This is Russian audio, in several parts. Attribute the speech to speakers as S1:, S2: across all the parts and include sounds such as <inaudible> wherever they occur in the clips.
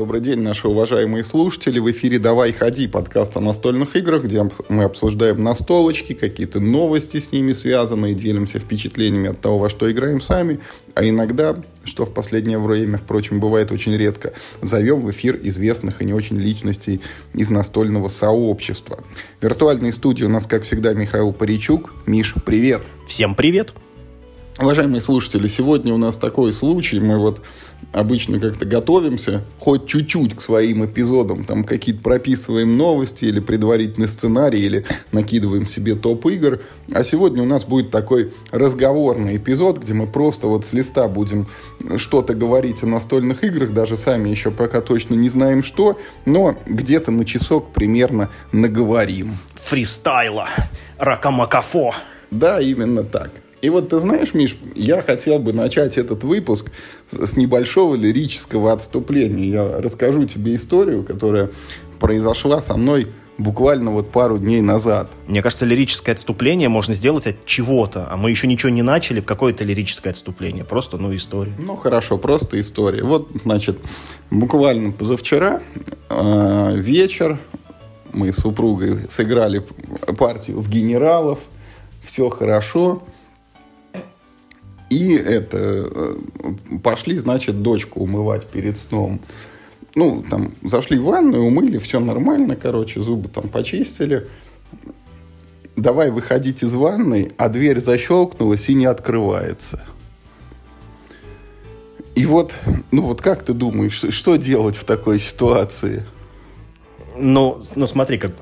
S1: Добрый день, наши уважаемые слушатели. В эфире «Давай ходи» подкаст о настольных играх, где мы обсуждаем настолочки, какие-то новости с ними связанные, делимся впечатлениями от того, во что играем сами, а иногда, что в последнее время, впрочем, бывает очень редко, зовем в эфир известных и не очень личностей из настольного сообщества. В виртуальной студии у нас, как всегда, Михаил Паричук. Миш, привет!
S2: Всем привет!
S1: Уважаемые слушатели, сегодня у нас такой случай, мы вот обычно как-то готовимся, хоть чуть-чуть к своим эпизодам, там какие-то прописываем новости или предварительный сценарий, или накидываем себе топ игр. А сегодня у нас будет такой разговорный эпизод, где мы просто вот с листа будем что-то говорить о настольных играх, даже сами еще пока точно не знаем что, но где-то на часок примерно наговорим.
S2: Фристайла, ракамакафо.
S1: Да, именно так. И вот ты знаешь, Миш, я хотел бы начать этот выпуск с небольшого лирического отступления. Я расскажу тебе историю, которая произошла со мной буквально вот пару дней назад.
S2: Мне кажется, лирическое отступление можно сделать от чего-то, а мы еще ничего не начали, какое-то лирическое отступление, просто, ну, история.
S1: Ну, хорошо, просто история. Вот, значит, буквально позавчера э, вечер мы с супругой сыграли партию в генералов, все хорошо, и это э, пошли, значит, дочку умывать перед сном. Ну, там, зашли в ванную, умыли, все нормально, короче, зубы там почистили. Давай выходить из ванной, а дверь защелкнулась и не открывается. И вот, ну вот как ты думаешь, что делать в такой ситуации?
S2: Ну, ну смотри, как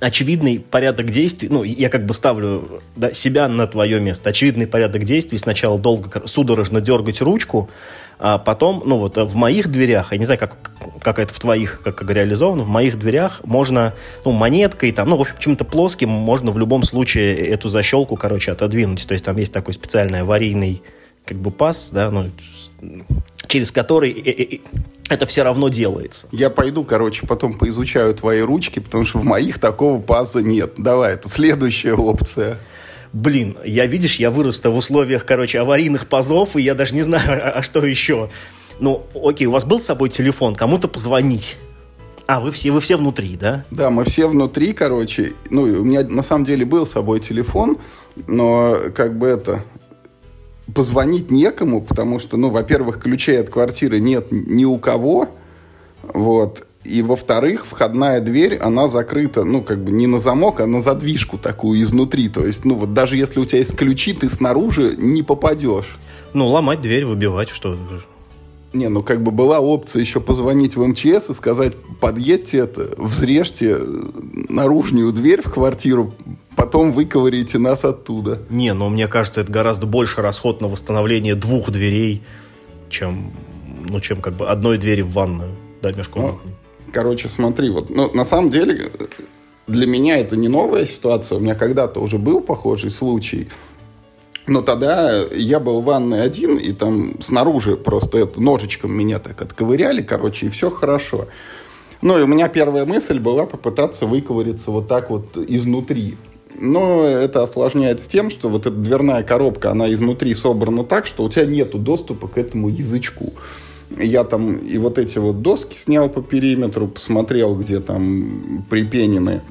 S2: очевидный порядок действий, ну, я как бы ставлю да, себя на твое место, очевидный порядок действий, сначала долго судорожно дергать ручку, а потом, ну, вот в моих дверях, я не знаю, как, как это в твоих, как, как реализовано, в моих дверях можно, ну, монеткой, там, ну, в общем, чем-то плоским можно в любом случае эту защелку, короче, отодвинуть, то есть там есть такой специальный аварийный, как бы, пас, да, ну, через который э, э, э, это все равно делается.
S1: Я пойду, короче, потом поизучаю твои ручки, потому что в моих такого паза нет. Давай, это следующая опция.
S2: Блин, я, видишь, я вырос в условиях, короче, аварийных пазов, и я даже не знаю, <laughs> а, а что еще. Ну, окей, у вас был с собой телефон, кому-то позвонить. А, вы все, вы все внутри, да?
S1: Да, мы все внутри, короче. Ну, у меня на самом деле был с собой телефон, но как бы это позвонить некому, потому что, ну, во-первых, ключей от квартиры нет ни у кого, вот, и, во-вторых, входная дверь, она закрыта, ну, как бы не на замок, а на задвижку такую изнутри. То есть, ну, вот даже если у тебя есть ключи, ты снаружи не попадешь.
S2: Ну, ломать дверь, выбивать, что
S1: не, ну как бы была опция еще позвонить в МЧС и сказать, подъедьте это, взрежьте наружную дверь в квартиру, потом выковырите нас оттуда.
S2: Не, ну мне кажется, это гораздо больше расход на восстановление двух дверей, чем, ну, чем как бы одной двери в ванную, да, межкомнатной. Ну,
S1: короче, смотри, вот, ну, на самом деле, для меня это не новая ситуация, у меня когда-то уже был похожий случай – но тогда я был в ванной один, и там снаружи просто это ножичком меня так отковыряли, короче, и все хорошо. Ну, и у меня первая мысль была попытаться выковыриться вот так вот изнутри. Но это осложняется тем, что вот эта дверная коробка, она изнутри собрана так, что у тебя нету доступа к этому язычку. Я там и вот эти вот доски снял по периметру, посмотрел, где там припенены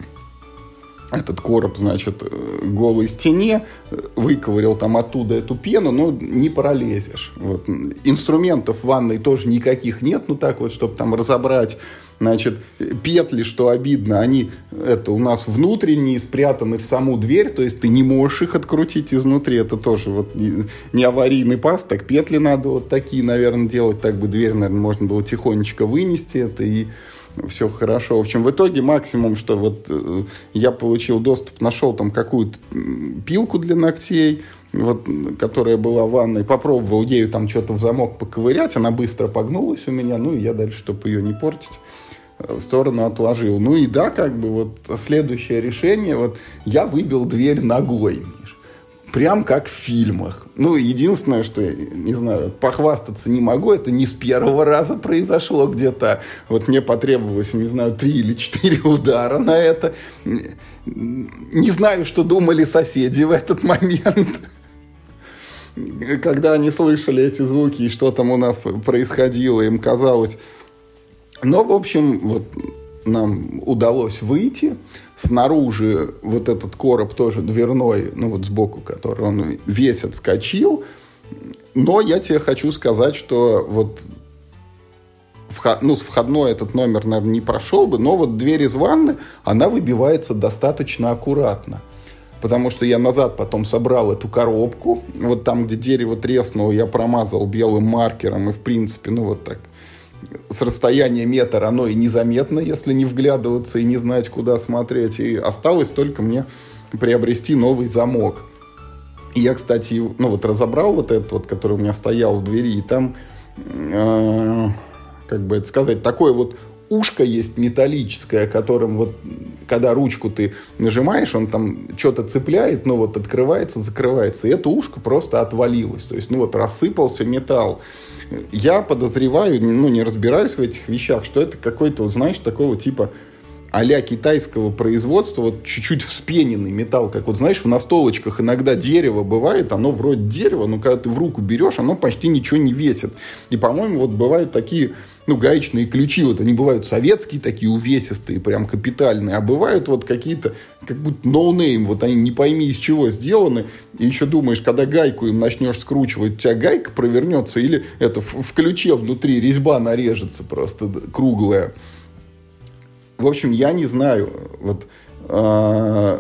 S1: этот короб, значит, э, голой стене, выковырял там оттуда эту пену, но не пролезешь. Вот. Инструментов в ванной тоже никаких нет, ну так вот, чтобы там разобрать. Значит, петли, что обидно, они это у нас внутренние, спрятаны в саму дверь, то есть ты не можешь их открутить изнутри, это тоже вот не аварийный паз, так петли надо вот такие, наверное, делать, так бы дверь, наверное, можно было тихонечко вынести это и все хорошо. В общем, в итоге максимум, что вот э, я получил доступ, нашел там какую-то пилку для ногтей, вот, которая была в ванной, попробовал ею там что-то в замок поковырять, она быстро погнулась у меня, ну и я дальше, чтобы ее не портить, сторону отложил. Ну и да, как бы вот следующее решение, вот я выбил дверь ногой прям как в фильмах. Ну, единственное, что, не знаю, похвастаться не могу, это не с первого раза произошло где-то. Вот мне потребовалось, не знаю, три или четыре удара на это. Не знаю, что думали соседи в этот момент. Когда они слышали эти звуки и что там у нас происходило, им казалось, Но, в общем, вот нам удалось выйти. Снаружи вот этот короб тоже дверной, ну вот сбоку, который он весь отскочил. Но я тебе хочу сказать, что вот ну, с входной этот номер, наверное, не прошел бы, но вот дверь из ванны, она выбивается достаточно аккуратно. Потому что я назад потом собрал эту коробку. Вот там, где дерево треснуло, я промазал белым маркером. И, в принципе, ну, вот так с расстояния метра оно и незаметно, если не вглядываться и не знать, куда смотреть. И осталось только мне приобрести новый замок. И я, кстати, ну вот разобрал вот этот вот, который у меня стоял в двери, и там, э, как бы это сказать, такое вот ушко есть металлическое, которым вот, когда ручку ты нажимаешь, он там что-то цепляет, но вот открывается, закрывается. И это ушко просто отвалилось. То есть, ну вот рассыпался металл. Я подозреваю, ну не разбираюсь в этих вещах, что это какой-то, знаешь, такого типа а китайского производства, вот чуть-чуть вспененный металл, как вот знаешь, в настолочках иногда дерево бывает, оно вроде дерева, но когда ты в руку берешь, оно почти ничего не весит. И, по-моему, вот бывают такие ну, гаечные ключи, вот они бывают советские, такие увесистые, прям капитальные, а бывают вот какие-то, как будто no name, вот они не пойми из чего сделаны, и еще думаешь, когда гайку им начнешь скручивать, у тебя гайка провернется, или это в, в ключе внутри резьба нарежется просто круглая. В общем, я не знаю, вот э,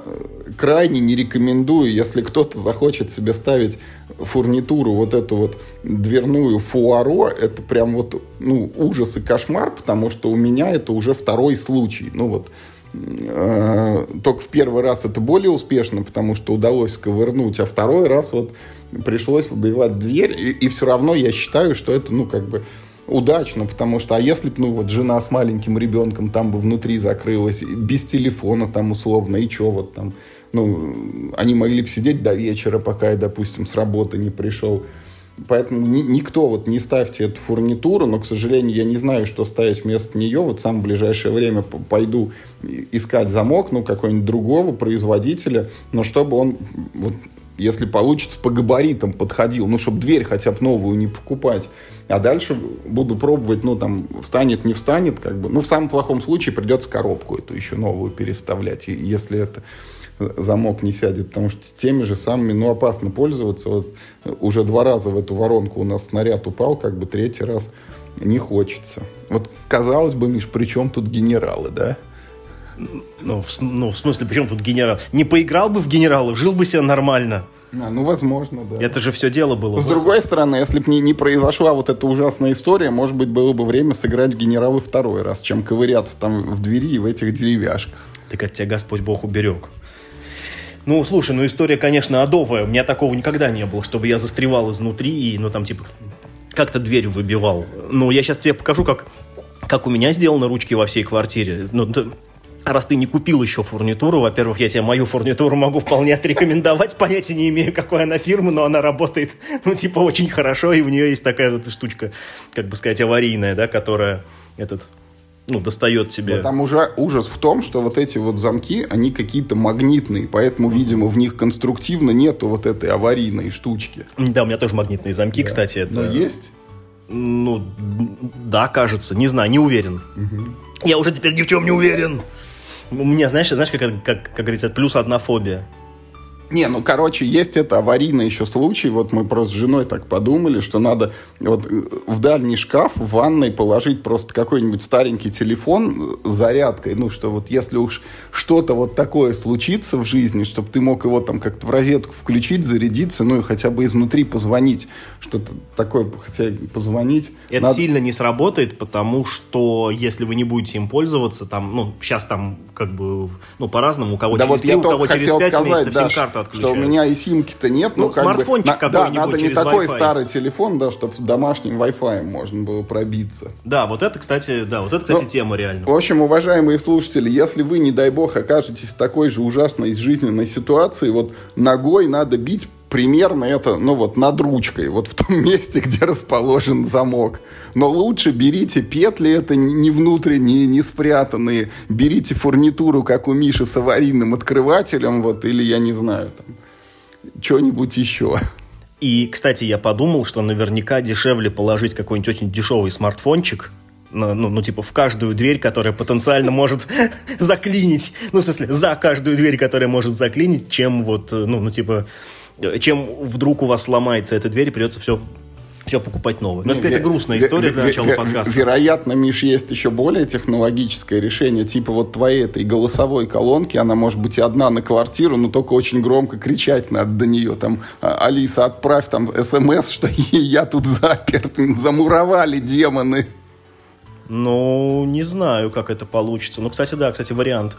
S1: крайне не рекомендую, если кто-то захочет себе ставить фурнитуру, вот эту вот дверную фуаро, это прям вот, ну, ужас и кошмар, потому что у меня это уже второй случай. Ну вот, э, только в первый раз это более успешно, потому что удалось ковырнуть, а второй раз вот пришлось выбивать дверь, и, и все равно я считаю, что это, ну, как бы удачно, потому что, а если бы, ну, вот жена с маленьким ребенком там бы внутри закрылась, без телефона там условно, и что вот там, ну, они могли бы сидеть до вечера, пока я, допустим, с работы не пришел. Поэтому ни, никто вот не ставьте эту фурнитуру, но, к сожалению, я не знаю, что ставить вместо нее. Вот сам в ближайшее время пойду искать замок, ну, какой-нибудь другого производителя, но чтобы он вот если получится, по габаритам подходил, ну, чтобы дверь хотя бы новую не покупать. А дальше буду пробовать, ну, там, встанет, не встанет, как бы. Ну, в самом плохом случае придется коробку эту еще новую переставлять, если это замок не сядет, потому что теми же самыми, ну, опасно пользоваться. Вот уже два раза в эту воронку у нас снаряд упал, как бы третий раз не хочется. Вот, казалось бы, Миш, при чем тут генералы, да?
S2: Ну, в, ну, в смысле, почему тут генерал? Не поиграл бы в генералов, жил бы себе нормально.
S1: А, ну, возможно, да.
S2: Это же все дело было.
S1: С другой стороны, если бы не, не произошла вот эта ужасная история, может быть, было бы время сыграть в генералы второй раз, чем ковыряться там в двери и в этих деревяшках.
S2: Так от тебя Господь Бог уберег. Ну, слушай, ну история, конечно, адовая. У меня такого никогда не было, чтобы я застревал изнутри и, ну, там, типа, как-то дверь выбивал. Ну, я сейчас тебе покажу, как, как у меня сделаны ручки во всей квартире. Ну, раз ты не купил еще фурнитуру, во-первых, я тебе мою фурнитуру могу вполне отрекомендовать, понятия не имею, какой она фирмы, но она работает, ну, типа, очень хорошо, и у нее есть такая вот штучка, как бы сказать, аварийная, да, которая этот, ну, достает тебе.
S1: Но там уже ужас в том, что вот эти вот замки, они какие-то магнитные, поэтому, видимо, в них конструктивно нету вот этой аварийной штучки.
S2: Да, у меня тоже магнитные замки, да. кстати. Это...
S1: Но есть?
S2: Ну, да, кажется, не знаю, не уверен. Угу. Я уже теперь ни в чем не уверен. У меня, знаешь, знаешь, как, как, как говорится, плюс одна фобия.
S1: Не, ну, короче, есть это аварийный еще случай. Вот мы просто с женой так подумали, что надо вот э, в дальний шкаф в ванной положить просто какой-нибудь старенький телефон с зарядкой. Ну, что вот если уж что-то вот такое случится в жизни, чтобы ты мог его там как-то в розетку включить, зарядиться, ну, и хотя бы изнутри позвонить. Что-то такое, хотя позвонить.
S2: Это надо... сильно не сработает, потому что если вы не будете им пользоваться, там, ну, сейчас там как бы, ну, по-разному, у кого
S1: да
S2: через
S1: вот 3,
S2: у кого
S1: через 5 сказать, месяцев
S2: да, сим-карту
S1: что у меня и симки-то нет.
S2: Ну, смартфончик
S1: как бы, Да, надо не такой старый телефон, да, чтобы домашним Wi-Fi можно было пробиться.
S2: Да, вот это, кстати, да, вот это, кстати, ну, тема реально.
S1: В общем, уважаемые слушатели, если вы, не дай бог, окажетесь в такой же ужасной жизненной ситуации, вот ногой надо бить примерно это, ну вот, над ручкой, вот в том <laughs> месте, где расположен замок. Но лучше берите петли, это не внутренние, не спрятанные. Берите фурнитуру, как у Миши, с аварийным открывателем, вот, или я не знаю, там, что-нибудь еще.
S2: И, кстати, я подумал, что наверняка дешевле положить какой-нибудь очень дешевый смартфончик, Ну, ну, ну, типа, в каждую дверь, которая потенциально может <laughs> заклинить. Ну, в смысле, за каждую дверь, которая может заклинить, чем вот, ну, ну, типа, чем вдруг у вас сломается эта дверь, придется все все покупать новое. Но ну, это грустная история для начала подкаста.
S1: Вероятно, Миш, есть еще более технологическое решение, типа вот твоей этой голосовой колонки, она может быть и одна на квартиру, но только очень громко кричать надо до нее. Там, «А, Алиса, отправь там смс, что <laughs> я тут заперт, замуровали демоны.
S2: Ну, не знаю, как это получится. Ну, кстати, да, кстати, вариант.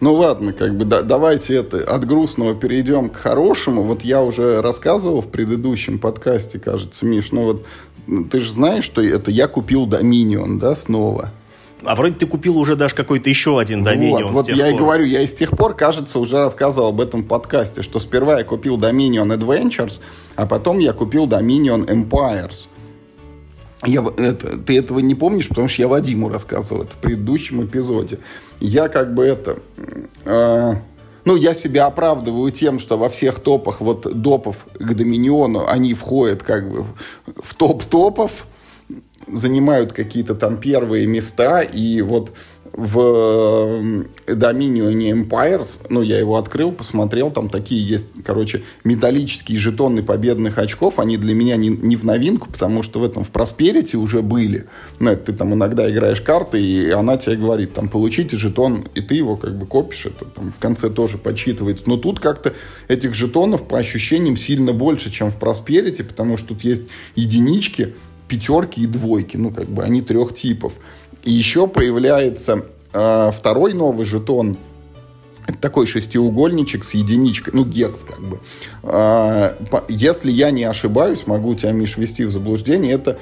S1: Ну ладно, как бы да, давайте это от грустного перейдем к хорошему. Вот я уже рассказывал в предыдущем подкасте, кажется, Миш, ну вот ты же знаешь, что это я купил Dominion, да, снова.
S2: А вроде ты купил уже даже какой-то еще один Dominion.
S1: Вот, вот я пор. и говорю, я и с тех пор, кажется, уже рассказывал об этом подкасте, что сперва я купил Dominion Adventures, а потом я купил Dominion Empires. Я, это, ты этого не помнишь, потому что я Вадиму рассказывал это в предыдущем эпизоде. Я как бы это... Э, ну, я себя оправдываю тем, что во всех топах, вот допов к Доминиону, они входят как бы в топ топов, занимают какие-то там первые места, и вот в Dominion Empires, ну, я его открыл, посмотрел, там такие есть, короче, металлические жетоны победных очков, они для меня не, не в новинку, потому что в этом, в Prosperity уже были. Ну, это ты там иногда играешь карты, и она тебе говорит, там, получите жетон, и ты его как бы копишь, это там в конце тоже подсчитывается. Но тут как-то этих жетонов по ощущениям сильно больше, чем в Prosperity, потому что тут есть единички, пятерки и двойки, ну, как бы они трех типов. И еще появляется э, второй новый жетон, это такой шестиугольничек с единичкой, ну, гекс как бы. А, если я не ошибаюсь, могу тебя, Миш, ввести в заблуждение, это,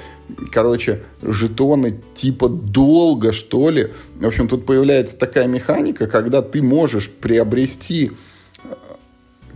S1: короче, жетоны типа долго, что ли. В общем, тут появляется такая механика, когда ты можешь приобрести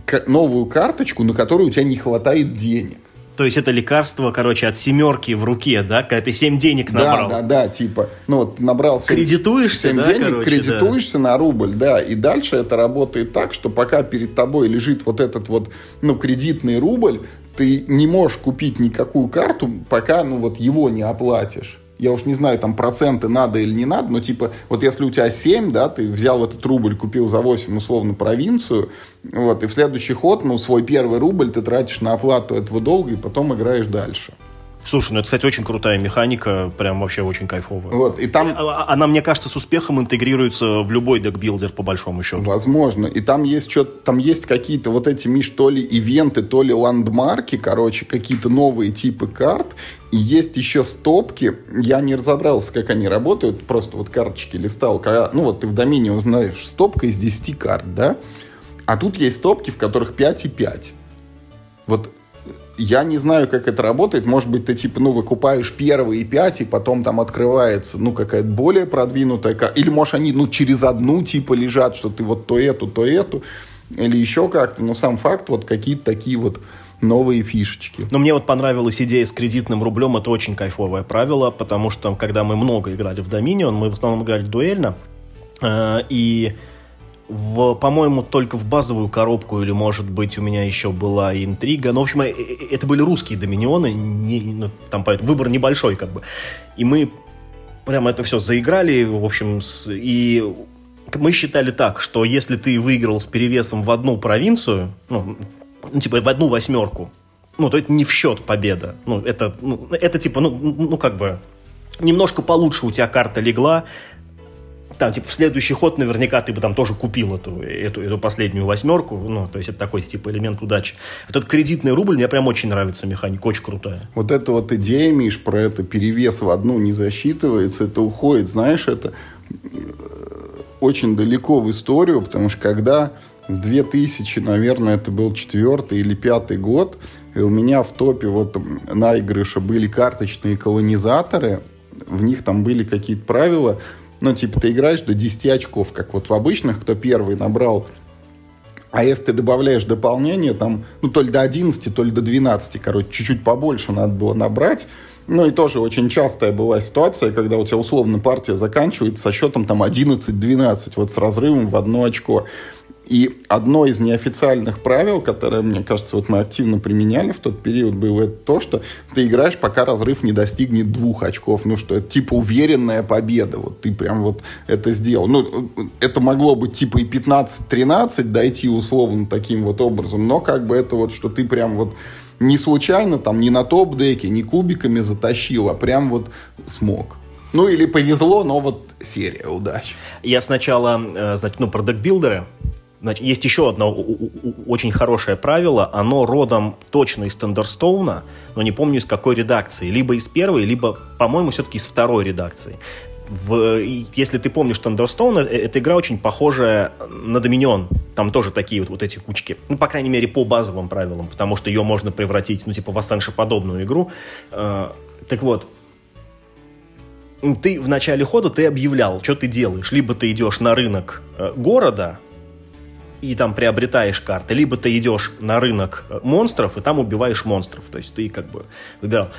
S1: э, новую карточку, на которую у тебя не хватает денег.
S2: То есть это лекарство, короче, от семерки в руке, да, когда ты 7 денег набрал.
S1: Да, да, да, типа, ну вот набрал 7,
S2: кредитуешься,
S1: 7
S2: да,
S1: денег,
S2: короче,
S1: кредитуешься да. на рубль, да, и дальше это работает так, что пока перед тобой лежит вот этот вот, ну, кредитный рубль, ты не можешь купить никакую карту, пока, ну, вот его не оплатишь я уж не знаю, там проценты надо или не надо, но типа, вот если у тебя 7, да, ты взял этот рубль, купил за 8 условно провинцию, вот, и в следующий ход, ну, свой первый рубль ты тратишь на оплату этого долга и потом играешь дальше.
S2: Слушай, ну это, кстати, очень крутая механика, прям вообще очень кайфовая.
S1: Вот, и там...
S2: А, а, она, мне кажется, с успехом интегрируется в любой декбилдер, по большому счету.
S1: Возможно. И там есть что там есть какие-то вот эти, Миш, то ли ивенты, то ли ландмарки, короче, какие-то новые типы карт. И есть еще стопки. Я не разобрался, как они работают, просто вот карточки листал. Когда, ну вот ты в домене узнаешь, стопка из 10 карт, да? А тут есть стопки, в которых 5 и 5. Вот я не знаю, как это работает. Может быть, ты типа, ну, выкупаешь первые пять, и потом там открывается, ну, какая-то более продвинутая. Или, может, они, ну, через одну типа лежат, что ты вот то эту, то эту. Или еще как-то. Но сам факт, вот какие-то такие вот новые фишечки.
S2: Но мне вот понравилась идея с кредитным рублем. Это очень кайфовое правило, потому что, когда мы много играли в Dominion, мы в основном играли дуэльно. Э, и в, по-моему, только в базовую коробку, или, может быть, у меня еще была интрига. Ну, в общем, э, э, это были русские доминионы, не, ну, там поэтому выбор небольшой, как бы. И мы прямо это все заиграли, в общем, с, и мы считали так, что если ты выиграл с перевесом в одну провинцию, ну, ну типа в одну восьмерку, ну, то это не в счет победа. Ну, это, ну, это типа, ну, ну, как бы, немножко получше у тебя карта легла, там, типа, в следующий ход наверняка ты бы там тоже купил эту, эту, эту последнюю восьмерку, ну, то есть это такой, типа, элемент удачи. Этот кредитный рубль мне прям очень нравится механика, очень крутая.
S1: Вот эта вот идея, Миш, про это перевес в одну не засчитывается, это уходит, знаешь, это э, очень далеко в историю, потому что когда в 2000, наверное, это был четвертый или пятый год, и у меня в топе вот наигрыша были карточные колонизаторы, в них там были какие-то правила, ну, типа, ты играешь до 10 очков, как вот в обычных, кто первый набрал. А если ты добавляешь дополнение, там, ну, то ли до 11, то ли до 12, короче, чуть-чуть побольше надо было набрать. Ну, и тоже очень частая была ситуация, когда у тебя условно партия заканчивается со счетом там 11-12, вот с разрывом в одно очко. И одно из неофициальных правил, которое, мне кажется, вот мы активно применяли в тот период, было то, что ты играешь, пока разрыв не достигнет двух очков. Ну, что это типа уверенная победа. Вот ты прям вот это сделал. Ну, это могло быть типа и 15-13 дойти условно таким вот образом, но как бы это вот, что ты прям вот не случайно там, не на топ-деке, не кубиками затащил, а прям вот смог. Ну, или повезло, но вот серия удач.
S2: Я сначала, э, значит, ну, про декбилдеры Значит, есть еще одно очень хорошее правило. Оно родом точно из Тендерстоуна, но не помню из какой редакции. Либо из первой, либо, по-моему, все-таки из второй редакции. В, если ты помнишь Thunderstone, э, эта игра очень похожая на Dominion. Там тоже такие вот, вот эти кучки. Ну, по крайней мере, по базовым правилам, потому что ее можно превратить, ну, типа, в Ascension-подобную игру. Э, так вот, ты в начале хода ты объявлял, что ты делаешь. Либо ты идешь на рынок э, города, и там приобретаешь карты, либо ты идешь на рынок э, монстров и там убиваешь монстров. То есть ты как бы выбирал.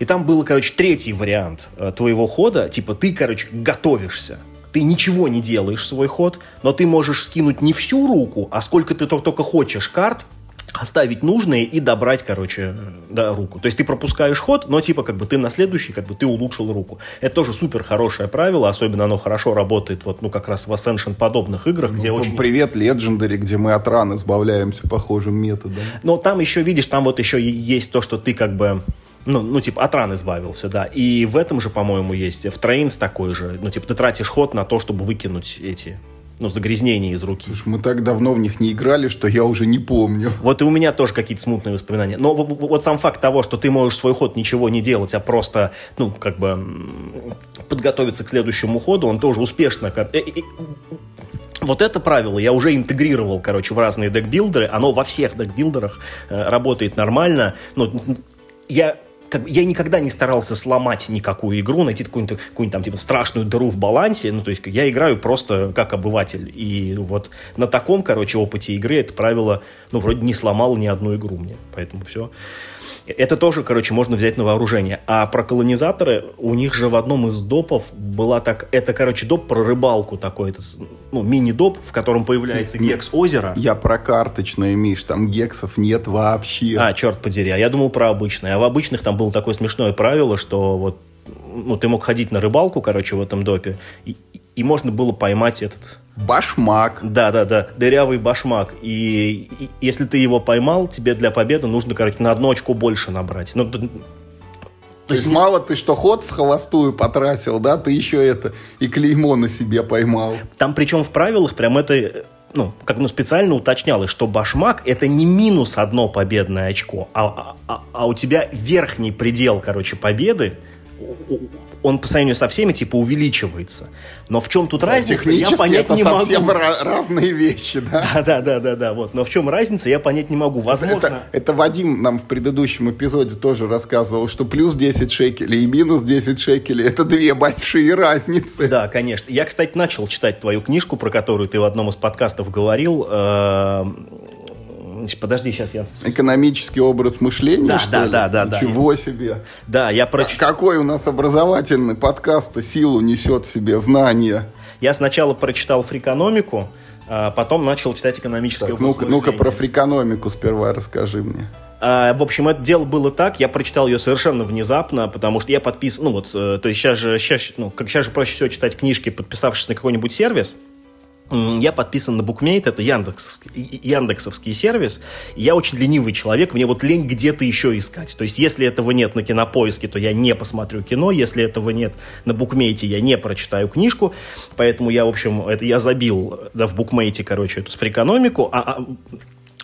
S2: И там был, короче, третий вариант э, твоего хода. Типа ты, короче, готовишься. Ты ничего не делаешь свой ход, но ты можешь скинуть не всю руку, а сколько ты только хочешь карт, оставить нужные и добрать, короче, да, руку. То есть ты пропускаешь ход, но типа как бы ты на следующий, как бы ты улучшил руку. Это тоже супер хорошее правило, особенно оно хорошо работает вот, ну, как раз в Ascension подобных играх, где
S1: ну,
S2: очень...
S1: Привет, Legendary, где мы от ран избавляемся похожим методом.
S2: Но там еще, видишь, там вот еще есть то, что ты как бы ну, ну, типа, от ран избавился, да. И в этом же, по-моему, есть в Trains такой же. Ну, типа, ты тратишь ход на то, чтобы выкинуть эти ну, загрязнения из руки.
S1: Слушай, мы так давно в них не играли, что я уже не помню.
S2: Вот и у меня тоже какие-то смутные воспоминания. Но вот сам факт того, что ты можешь свой ход ничего не делать, а просто, ну, как бы подготовиться к следующему ходу, он тоже успешно... Э, вот это правило я уже интегрировал, короче, в разные декбилдеры. Оно во всех декбилдерах э, работает нормально. Ну, я как, я никогда не старался сломать никакую игру, найти какую-нибудь, какую там типа страшную дыру в балансе. Ну, то есть я играю просто как обыватель. И вот на таком, короче, опыте игры это правило, ну, вроде не сломало ни одну игру мне. Поэтому все. Это тоже, короче, можно взять на вооружение. А про колонизаторы, у них же в одном из допов была так... Это, короче, доп про рыбалку такой, это, ну, мини-доп, в котором появляется гекс озера.
S1: Я про карточное, Миш, там гексов нет вообще.
S2: А, черт подери, а я думал про обычные. А в обычных там было такое смешное правило, что вот ну, ты мог ходить на рыбалку, короче, в этом допе, и, и можно было поймать этот
S1: Башмак.
S2: Да, да, да, дырявый башмак. И, и если ты его поймал, тебе для победы нужно, короче, на одну очку больше набрать. Ну,
S1: то есть мало ты что ход в холостую потратил, да, ты еще это и клеймо на себе поймал.
S2: Там причем в правилах прям это ну, как ну, специально уточнялось, что башмак это не минус одно победное очко, а, а, а у тебя верхний предел, короче, победы он по сравнению со всеми типа увеличивается. Но в чем тут разница, я понять
S1: это
S2: не могу.
S1: совсем разные вещи, да?
S2: Да, <laughs> да, да, да, да. Вот. Но в чем разница, я понять не могу. Возможно.
S1: Это, это Вадим нам в предыдущем эпизоде тоже рассказывал, что плюс 10 шекелей и минус 10 шекелей это две большие разницы.
S2: Да, конечно. Я, кстати, начал читать твою книжку, про которую ты в одном из подкастов говорил. Э, подожди, сейчас я...
S1: Экономический образ мышления,
S2: да,
S1: что
S2: да,
S1: ли?
S2: Да, да, да.
S1: Ничего себе.
S2: Да, я прочитал...
S1: Какой у нас образовательный подкаст силу несет в себе знания.
S2: Я сначала прочитал фрикономику, а потом начал читать экономическое так,
S1: ну-ка, ну-ка про фрикономику сперва расскажи мне.
S2: А, в общем, это дело было так, я прочитал ее совершенно внезапно, потому что я подписан, ну вот, э, то есть сейчас же, сейчас, ну, как сейчас же проще всего читать книжки, подписавшись на какой-нибудь сервис, я подписан на Bookmate, это яндексовский, яндексовский сервис. Я очень ленивый человек, мне вот лень где-то еще искать. То есть, если этого нет на кинопоиске, то я не посмотрю кино, если этого нет на Bookmate, я не прочитаю книжку. Поэтому я, в общем, это я забил да, в Bookmate, короче, эту сфрикономику, а, а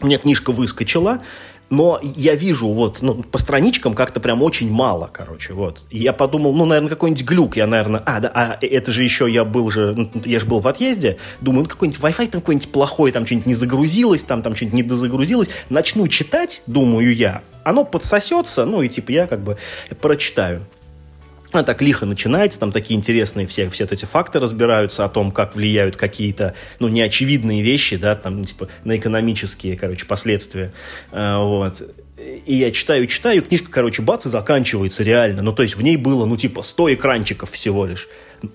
S2: мне книжка выскочила, но я вижу вот ну, по страничкам как-то прям очень мало, короче, вот. И я подумал, ну, наверное, какой-нибудь глюк, я, наверное, а, да, а это же еще я был же, ну, я же был в отъезде, думаю, ну, какой-нибудь Wi-Fi там какой-нибудь плохой, там что-нибудь не загрузилось, там, там что-нибудь не дозагрузилось, начну читать, думаю я, оно подсосется, ну, и типа я как бы прочитаю. А так лихо начинается, там такие интересные все, все эти факты разбираются о том, как влияют какие-то, ну, неочевидные вещи, да, там, типа, на экономические, короче, последствия. А, вот. и я читаю, читаю, книжка, короче, бац, и заканчивается реально. Ну, то есть в ней было, ну, типа, 100 экранчиков всего лишь.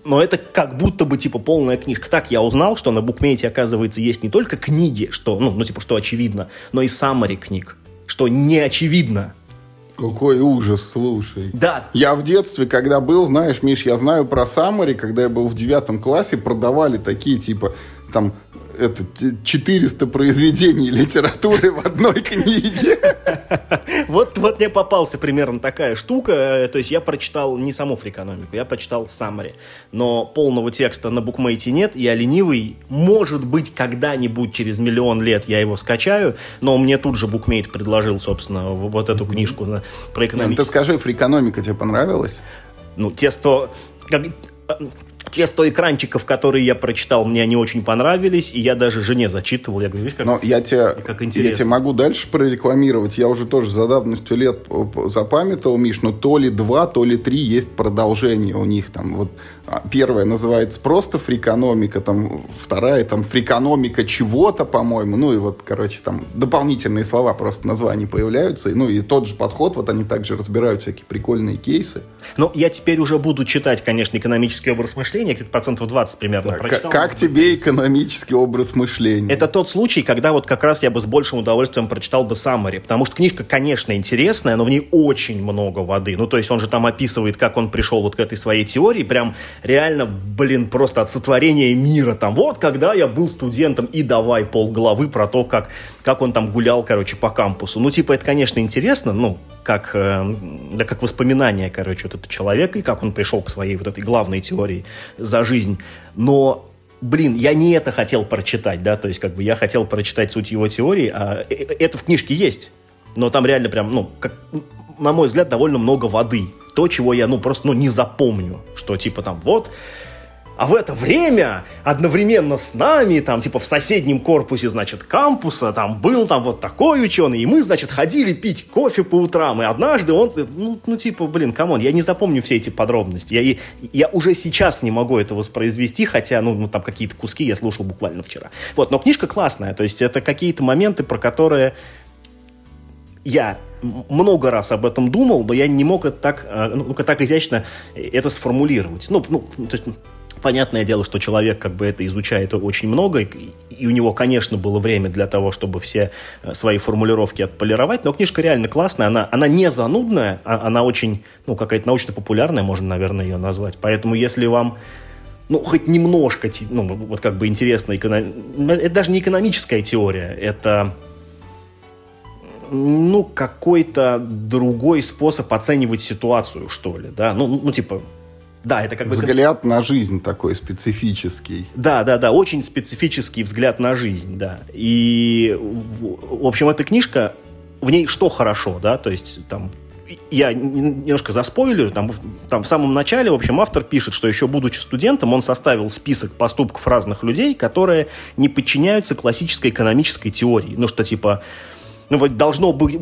S2: Но это как будто бы, типа, полная книжка. Так я узнал, что на букмете, оказывается, есть не только книги, что, ну, ну типа, что очевидно, но и саммари книг, что не очевидно.
S1: Какой ужас, слушай.
S2: Да.
S1: Я в детстве, когда был, знаешь, Миш, я знаю про Самари, когда я был в девятом классе, продавали такие, типа, там, это 400 произведений литературы в одной книге.
S2: Вот, вот мне попался примерно такая штука. То есть я прочитал не саму фрикономику, я прочитал Самари. Но полного текста на букмейте нет. Я ленивый. Может быть, когда-нибудь через миллион лет я его скачаю. Но мне тут же букмейт предложил, собственно, вот эту книжку про экономику.
S1: Ты скажи, фрикономика тебе понравилась?
S2: Ну, те 100 те 100 экранчиков, которые я прочитал, мне они очень понравились, и я даже жене зачитывал. Я говорю, видишь, как,
S1: Но я тебе, как интересно. Я тебе могу дальше прорекламировать. Я уже тоже за давностью лет запамятовал, Миш, но то ли два, то ли три есть продолжение у них там. Вот первая называется просто фрикономика, там вторая там фрикономика чего-то, по-моему. Ну и вот, короче, там дополнительные слова просто названия появляются. Ну и тот же подход, вот они также разбирают всякие прикольные кейсы.
S2: Ну, я теперь уже буду читать, конечно, экономический образ мышления, где-то процентов 20 примерно
S1: да, прочитал. Как тебе экономический образ мышления?
S2: Это тот случай, когда вот как раз я бы с большим удовольствием прочитал бы Саммари, потому что книжка, конечно, интересная, но в ней очень много воды. Ну, то есть он же там описывает, как он пришел вот к этой своей теории, прям реально, блин, просто от сотворения мира. Там вот, когда я был студентом, и давай пол головы про то, как, как он там гулял, короче, по кампусу. Ну, типа, это, конечно, интересно, ну, как, э, да, как воспоминание, короче, вот этого человека, и как он пришел к своей вот этой главной теории за жизнь. Но блин, я не это хотел прочитать, да, то есть как бы я хотел прочитать суть его теории, а э, э, это в книжке есть, но там реально прям, ну, как, на мой взгляд, довольно много воды. То, чего я, ну, просто, ну, не запомню. Что, типа, там, вот, а в это время одновременно с нами, там, типа, в соседнем корпусе, значит, кампуса, там, был там вот такой ученый, и мы, значит, ходили пить кофе по утрам, и однажды он, ну, ну типа, блин, come on, я не запомню все эти подробности. Я, я уже сейчас не могу это воспроизвести, хотя, ну, ну там какие-то куски я слушал буквально вчера. Вот, но книжка классная, то есть это какие-то моменты, про которые я много раз об этом думал, но я не мог это так, э, ну, так изящно это сформулировать. Ну, ну, то есть, понятное дело, что человек как бы это изучает очень много, и у него, конечно, было время для того, чтобы все э, свои формулировки отполировать, но книжка реально классная, она, она не занудная, а она очень, ну, какая-то научно-популярная, можно, наверное, ее назвать. Поэтому, если вам ну, хоть немножко, ну, вот как бы интересно, эконом... это даже не экономическая теория, это ну, какой-то другой способ оценивать ситуацию, что ли, да, ну, ну типа, да, это как
S1: бы... Взгляд на жизнь такой специфический.
S2: Да, да, да, очень специфический взгляд на жизнь, да. И, в общем, эта книжка, в ней что хорошо, да, то есть там я немножко заспойлю, там, там в самом начале, в общем, автор пишет, что еще будучи студентом, он составил список поступков разных людей, которые не подчиняются классической экономической теории. Ну, что типа, ну вот должно быть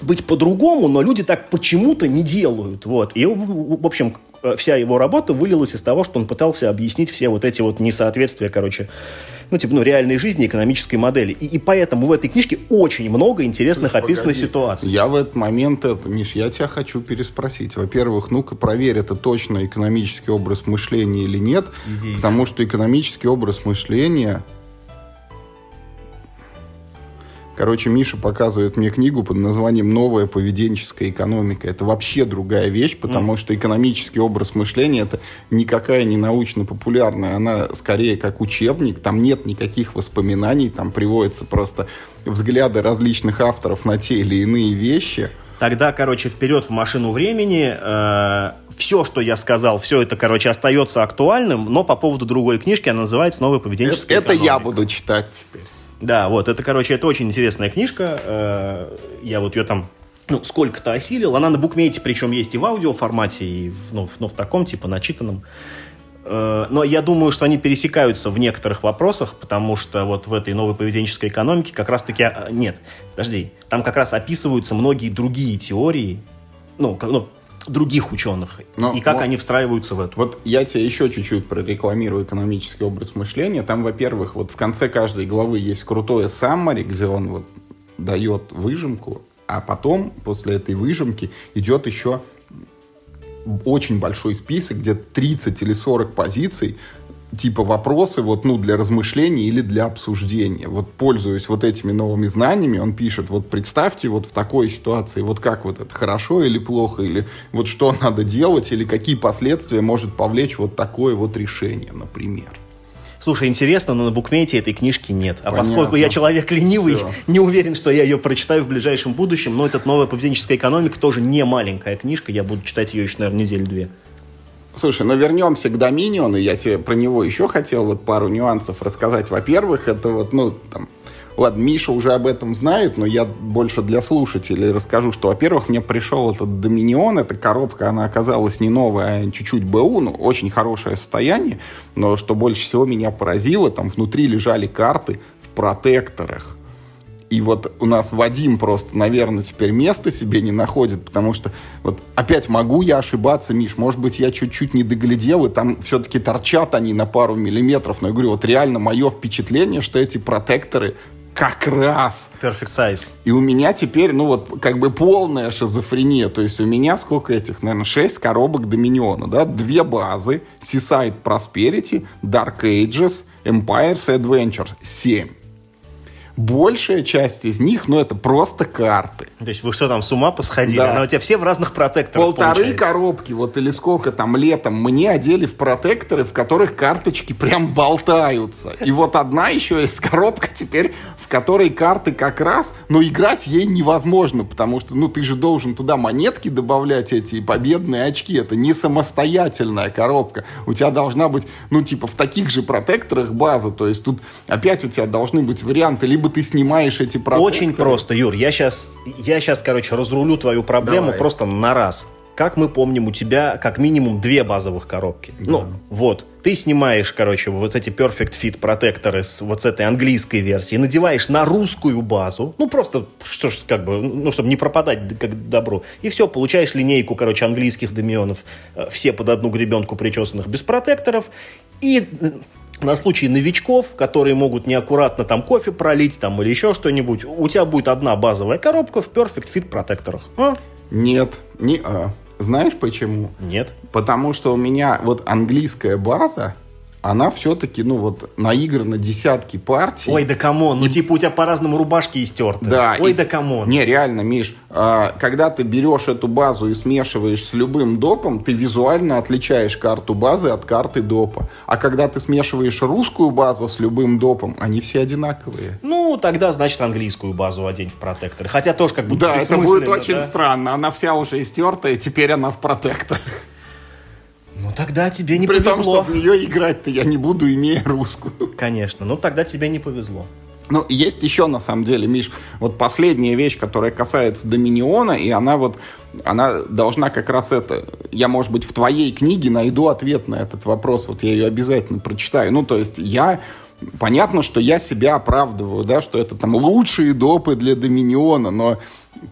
S2: быть по-другому, но люди так почему-то не делают. Вот. И, в общем, вся его работа вылилась из того, что он пытался объяснить все вот эти вот несоответствия, короче, ну, типа, ну, реальной жизни, экономической модели. И, и поэтому в этой книжке очень много интересных Слушай, описано погоди. ситуаций.
S1: Я в этот момент, это, Миш, я тебя хочу переспросить. Во-первых, ну-ка проверь, это точно экономический образ мышления или нет. Изи. Потому что экономический образ мышления Короче, Миша показывает мне книгу под названием «Новая поведенческая экономика». Это вообще другая вещь, потому mm. что экономический образ мышления – это никакая не научно-популярная. Она скорее как учебник. Там нет никаких воспоминаний. Там приводятся просто взгляды различных авторов на те или иные вещи.
S2: Тогда, короче, вперед в машину времени. Э, все, что я сказал, все это, короче, остается актуальным, но по поводу другой книжки, она называется «Новая поведенческая
S1: это, экономика». Это я буду читать теперь.
S2: Да, вот, это, короче, это очень интересная книжка. Э, я вот ее там ну, сколько-то осилил. Она на букмете, причем есть и в аудио формате, и в, ну, в, ну, в таком, типа, начитанном. Э, но я думаю, что они пересекаются в некоторых вопросах, потому что вот в этой новой поведенческой экономике как раз-таки... А, нет, подожди. Там как раз описываются многие другие теории, ну, ну других ученых Но, и как вот, они встраиваются в это.
S1: Вот я тебе еще чуть-чуть прорекламирую экономический образ мышления. Там, во-первых, вот в конце каждой главы есть крутое summary, где он вот дает выжимку А потом, после этой выжимки, идет еще очень большой список, где 30 или 40 позиций, типа вопросы вот, ну, для размышлений или для обсуждения. Вот пользуясь вот этими новыми знаниями, он пишет, вот представьте вот в такой ситуации, вот как вот это, хорошо или плохо, или вот что <laughs> надо делать, или какие последствия может повлечь вот такое вот решение, например.
S2: Слушай, интересно, но на букмете этой книжки нет. А Понятно. поскольку я человек ленивый, Все. <laughs> не уверен, что я ее прочитаю в ближайшем будущем, но этот новая поведенческая экономика тоже не маленькая книжка, я буду читать ее еще, наверное, неделю-две.
S1: Слушай, ну вернемся к Доминиону. Я тебе про него еще хотел вот пару нюансов рассказать. Во-первых, это вот, ну, там, Ладно, Миша уже об этом знает, но я больше для слушателей расскажу, что, во-первых, мне пришел этот Доминион, эта коробка, она оказалась не новая, а чуть-чуть БУ, ну, очень хорошее состояние, но что больше всего меня поразило, там внутри лежали карты в протекторах. И вот у нас Вадим просто, наверное, теперь место себе не находит, потому что вот опять могу я ошибаться, Миш, может быть, я чуть-чуть не доглядел, и там все-таки торчат они на пару миллиметров, но я говорю, вот реально мое впечатление, что эти протекторы как раз.
S2: Perfect size.
S1: И у меня теперь, ну вот, как бы полная шизофрения. То есть у меня сколько этих, наверное, 6 коробок Доминиона, да? Две базы. Seaside Prosperity, Dark Ages, Empires Adventures. Семь большая часть из них, ну, это просто карты.
S2: То есть вы что там, с ума посходили? Да. Но у тебя все в разных протекторах,
S1: Полторы получается. коробки, вот или сколько там летом, мне одели в протекторы, в которых карточки прям болтаются. И вот одна еще есть коробка теперь, в которой карты как раз, но играть ей невозможно, потому что, ну, ты же должен туда монетки добавлять эти победные очки. Это не самостоятельная коробка. У тебя должна быть, ну, типа, в таких же протекторах база. То есть тут опять у тебя должны быть варианты либо либо ты снимаешь эти
S2: протекторы. Очень просто, Юр. Я сейчас, я сейчас, короче, разрулю твою проблему Давай. просто на раз. Как мы помним, у тебя как минимум две базовых коробки. Да. Ну, вот. Ты снимаешь, короче, вот эти Perfect Fit протекторы с вот с этой английской версии, надеваешь на русскую базу, ну, просто, что ж, как бы, ну, чтобы не пропадать как добро. И все, получаешь линейку, короче, английских доминионов, э, все под одну гребенку причесанных без протекторов, и э, на случай новичков, которые могут неаккуратно там кофе пролить там или еще что-нибудь, у тебя будет одна базовая коробка в Perfect Fit протекторах. А?
S1: Нет, не а. Знаешь почему?
S2: Нет.
S1: Потому что у меня вот английская база, она все-таки, ну вот, наиграна десятки партий.
S2: Ой, да come on, ну и... типа у тебя по-разному рубашки истерты.
S1: Да.
S2: Ой,
S1: и...
S2: да come on.
S1: Не, реально, Миш, а, когда ты берешь эту базу и смешиваешь с любым допом, ты визуально отличаешь карту базы от карты допа. А когда ты смешиваешь русскую базу с любым допом, они все одинаковые.
S2: Ну, тогда, значит, английскую базу одень в протекторы. Хотя тоже как будто
S1: Да, это будет очень да? странно. Она вся уже истертая, теперь она в протекторах.
S2: Ну тогда тебе не
S1: При
S2: повезло.
S1: При том, что в нее играть-то я не буду, имея русскую.
S2: Конечно, ну тогда тебе не повезло.
S1: Ну, есть еще, на самом деле, Миш, вот последняя вещь, которая касается Доминиона, и она вот, она должна как раз это, я, может быть, в твоей книге найду ответ на этот вопрос, вот я ее обязательно прочитаю. Ну, то есть я Понятно, что я себя оправдываю, да, что это там лучшие допы для Доминиона, но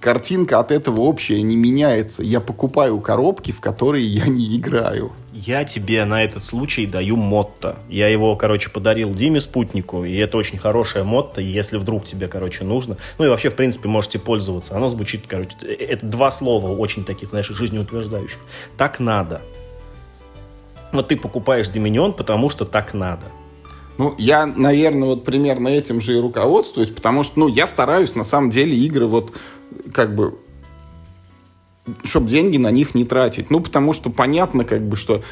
S1: картинка от этого общая не меняется. Я покупаю коробки, в которые я не играю.
S2: Я тебе на этот случай даю мотто. Я его, короче, подарил Диме спутнику, и это очень хорошее мотто, и если вдруг тебе, короче, нужно, ну и вообще, в принципе, можете пользоваться. Оно звучит, короче, это два слова очень таких, знаешь, жизнеутверждающих. Так надо. Вот ты покупаешь Доминион, потому что так надо.
S1: Ну, я, наверное, вот примерно этим же и руководствуюсь, потому что, ну, я стараюсь, на самом деле, игры вот как бы чтобы деньги на них не тратить. Ну, потому что понятно, как бы, что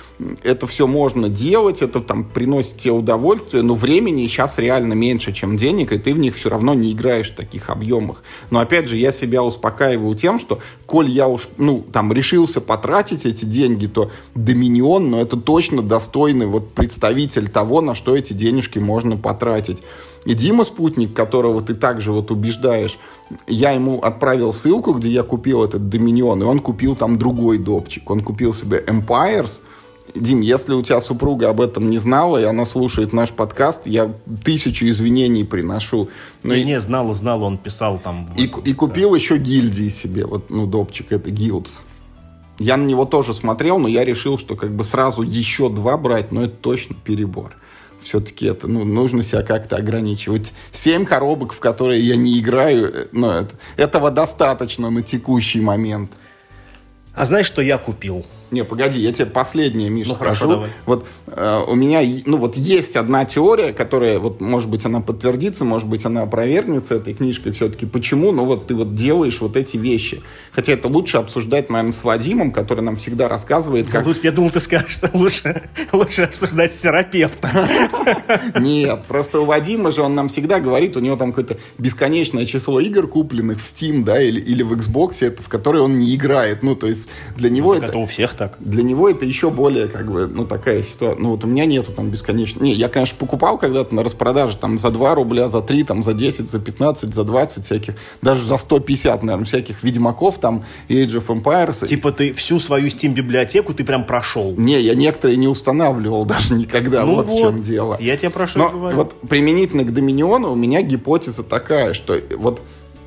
S1: это все можно делать, это там приносит тебе удовольствие, но времени сейчас реально меньше, чем денег, и ты в них все равно не играешь в таких объемах. Но опять же, я себя успокаиваю тем, что коль я уж, ну, там, решился потратить эти деньги, то Доминион, но это точно достойный вот представитель того, на что эти денежки можно потратить. И Дима Спутник, которого ты также вот убеждаешь, я ему отправил ссылку, где я купил этот Доминион, и он купил там другой допчик. Он купил себе Empires. Дим, если у тебя супруга об этом не знала, и она слушает наш подкаст, я тысячу извинений приношу.
S2: Но не, и... не, знала, знала, он писал там.
S1: И, вот, и купил да. еще гильдии себе, вот, ну, допчик, это Guilds. Я на него тоже смотрел, но я решил, что как бы сразу еще два брать, но это точно перебор. Все-таки это, ну, нужно себя как-то ограничивать. Семь коробок, в которые я не играю, э, ну, это, этого достаточно на текущий момент.
S2: А знаешь, что я купил?
S1: Не, погоди, я тебе последнее, Миша, ну, скажу. Хорошо, вот э, у меня, ну вот есть одна теория, которая, вот, может быть, она подтвердится, может быть, она опровергнется этой книжкой все-таки. Почему? Ну вот ты вот делаешь вот эти вещи. Хотя это лучше обсуждать, наверное, с Вадимом, который нам всегда рассказывает, как...
S2: Я думал, ты скажешь, что лучше, <laughs> лучше обсуждать с терапевтом. <laughs>
S1: Нет, просто у Вадима же он нам всегда говорит, у него там какое-то бесконечное число игр, купленных в Steam, да, или, или в Xbox, это, в которые он не играет. Ну, то есть для него
S2: ну,
S1: это...
S2: Это у всех так.
S1: Для него это еще более, как бы, ну, такая ситуация. Ну, вот у меня нету там бесконечно... Не, я, конечно, покупал когда-то на распродаже там за 2 рубля, за 3, там за 10, за 15, за 20 всяких, даже за 150, наверное, всяких Ведьмаков, там, Age of Empires.
S2: Типа ты всю свою Steam-библиотеку ты прям прошел?
S1: Не, я некоторые не устанавливал <laughs> даже никогда, ну вот, вот в чем дело.
S2: Я тебе прошу Но
S1: говорю. вот применительно к Доминиону у меня гипотеза такая, что вот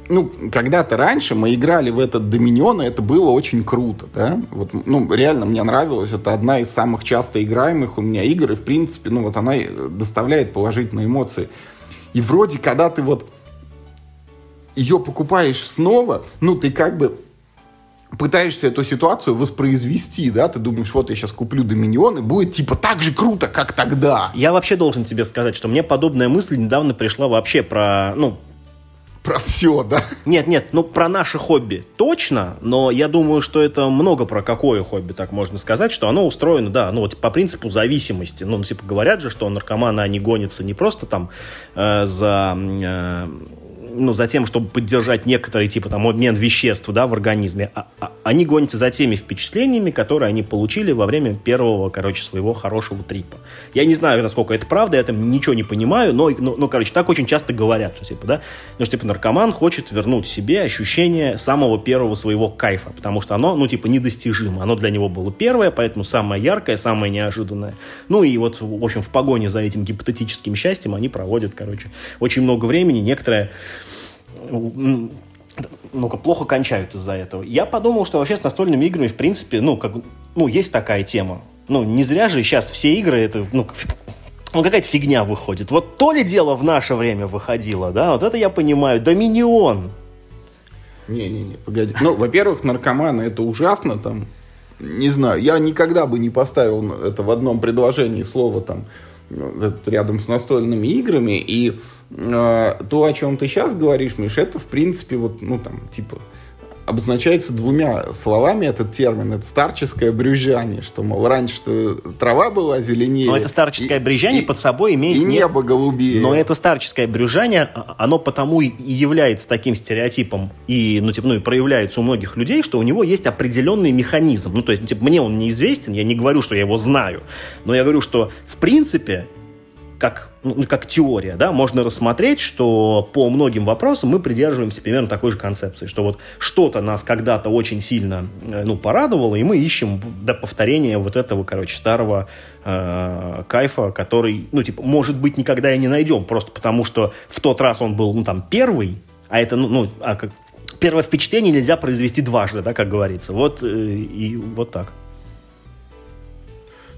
S1: ну, когда-то раньше мы играли в этот Доминион, и это было очень круто, да, вот, ну, реально мне нравилось, это одна из самых часто играемых у меня игр, и, в принципе, ну, вот она доставляет положительные эмоции. И вроде, когда ты вот ее покупаешь снова, ну, ты как бы пытаешься эту ситуацию воспроизвести, да, ты думаешь, вот я сейчас куплю Доминион, и будет типа так же круто, как тогда.
S2: Я вообще должен тебе сказать, что мне подобная мысль недавно пришла вообще про, ну,
S1: про все, да?
S2: Нет, нет, ну про наше хобби точно, но я думаю, что это много про какое хобби, так можно сказать, что оно устроено, да, ну вот по принципу зависимости. Ну, типа говорят же, что наркоманы, они гонятся не просто там э, за... Э, ну, за тем, чтобы поддержать некоторый, типа, там, обмен веществ, да, в организме, а, а, они гонятся за теми впечатлениями, которые они получили во время первого, короче, своего хорошего трипа. Я не знаю, насколько это правда, я там ничего не понимаю, но, но, но короче, так очень часто говорят, что, типа, да, ну, что, типа, наркоман хочет вернуть себе ощущение самого первого своего кайфа, потому что оно, ну, типа, недостижимо. Оно для него было первое, поэтому самое яркое, самое неожиданное. Ну, и вот, в общем, в погоне за этим гипотетическим счастьем они проводят, короче, очень много времени. Некоторые ну-ка, плохо кончают из-за этого. Я подумал, что вообще с настольными играми, в принципе, ну, как, ну, есть такая тема. Ну, не зря же сейчас все игры, это, ну, ну, какая-то фигня выходит. Вот то ли дело в наше время выходило, да, вот это я понимаю. Доминион.
S1: Не-не-не, погоди. Ну, во-первых, наркоманы это ужасно, там, не знаю, я никогда бы не поставил это в одном предложении слово там рядом с настольными играми, и то, о чем ты сейчас говоришь, Миш, это, в принципе, вот, ну, там, типа, обозначается двумя словами этот термин. Это старческое брюзжание, что, мол, раньше трава была зеленее.
S2: Но это старческое брюзжание под собой имеет...
S1: И небо голубее.
S2: Но это старческое брюзжание, а, оно потому и является таким стереотипом и, ну, типа, ну, и проявляется у многих людей, что у него есть определенный механизм. Ну, то есть, типа, мне он неизвестен, я не говорю, что я его знаю, но я говорю, что, в принципе, как, ну, как теория, да, можно рассмотреть, что по многим вопросам мы придерживаемся примерно такой же концепции, что вот что-то нас когда-то очень сильно, э, ну, порадовало, и мы ищем до повторения вот этого, короче, старого э, кайфа, который, ну, типа, может быть, никогда и не найдем, просто потому что в тот раз он был, ну, там, первый, а это, ну, ну а как, первое впечатление нельзя произвести дважды, да, как говорится, вот, э, и вот так.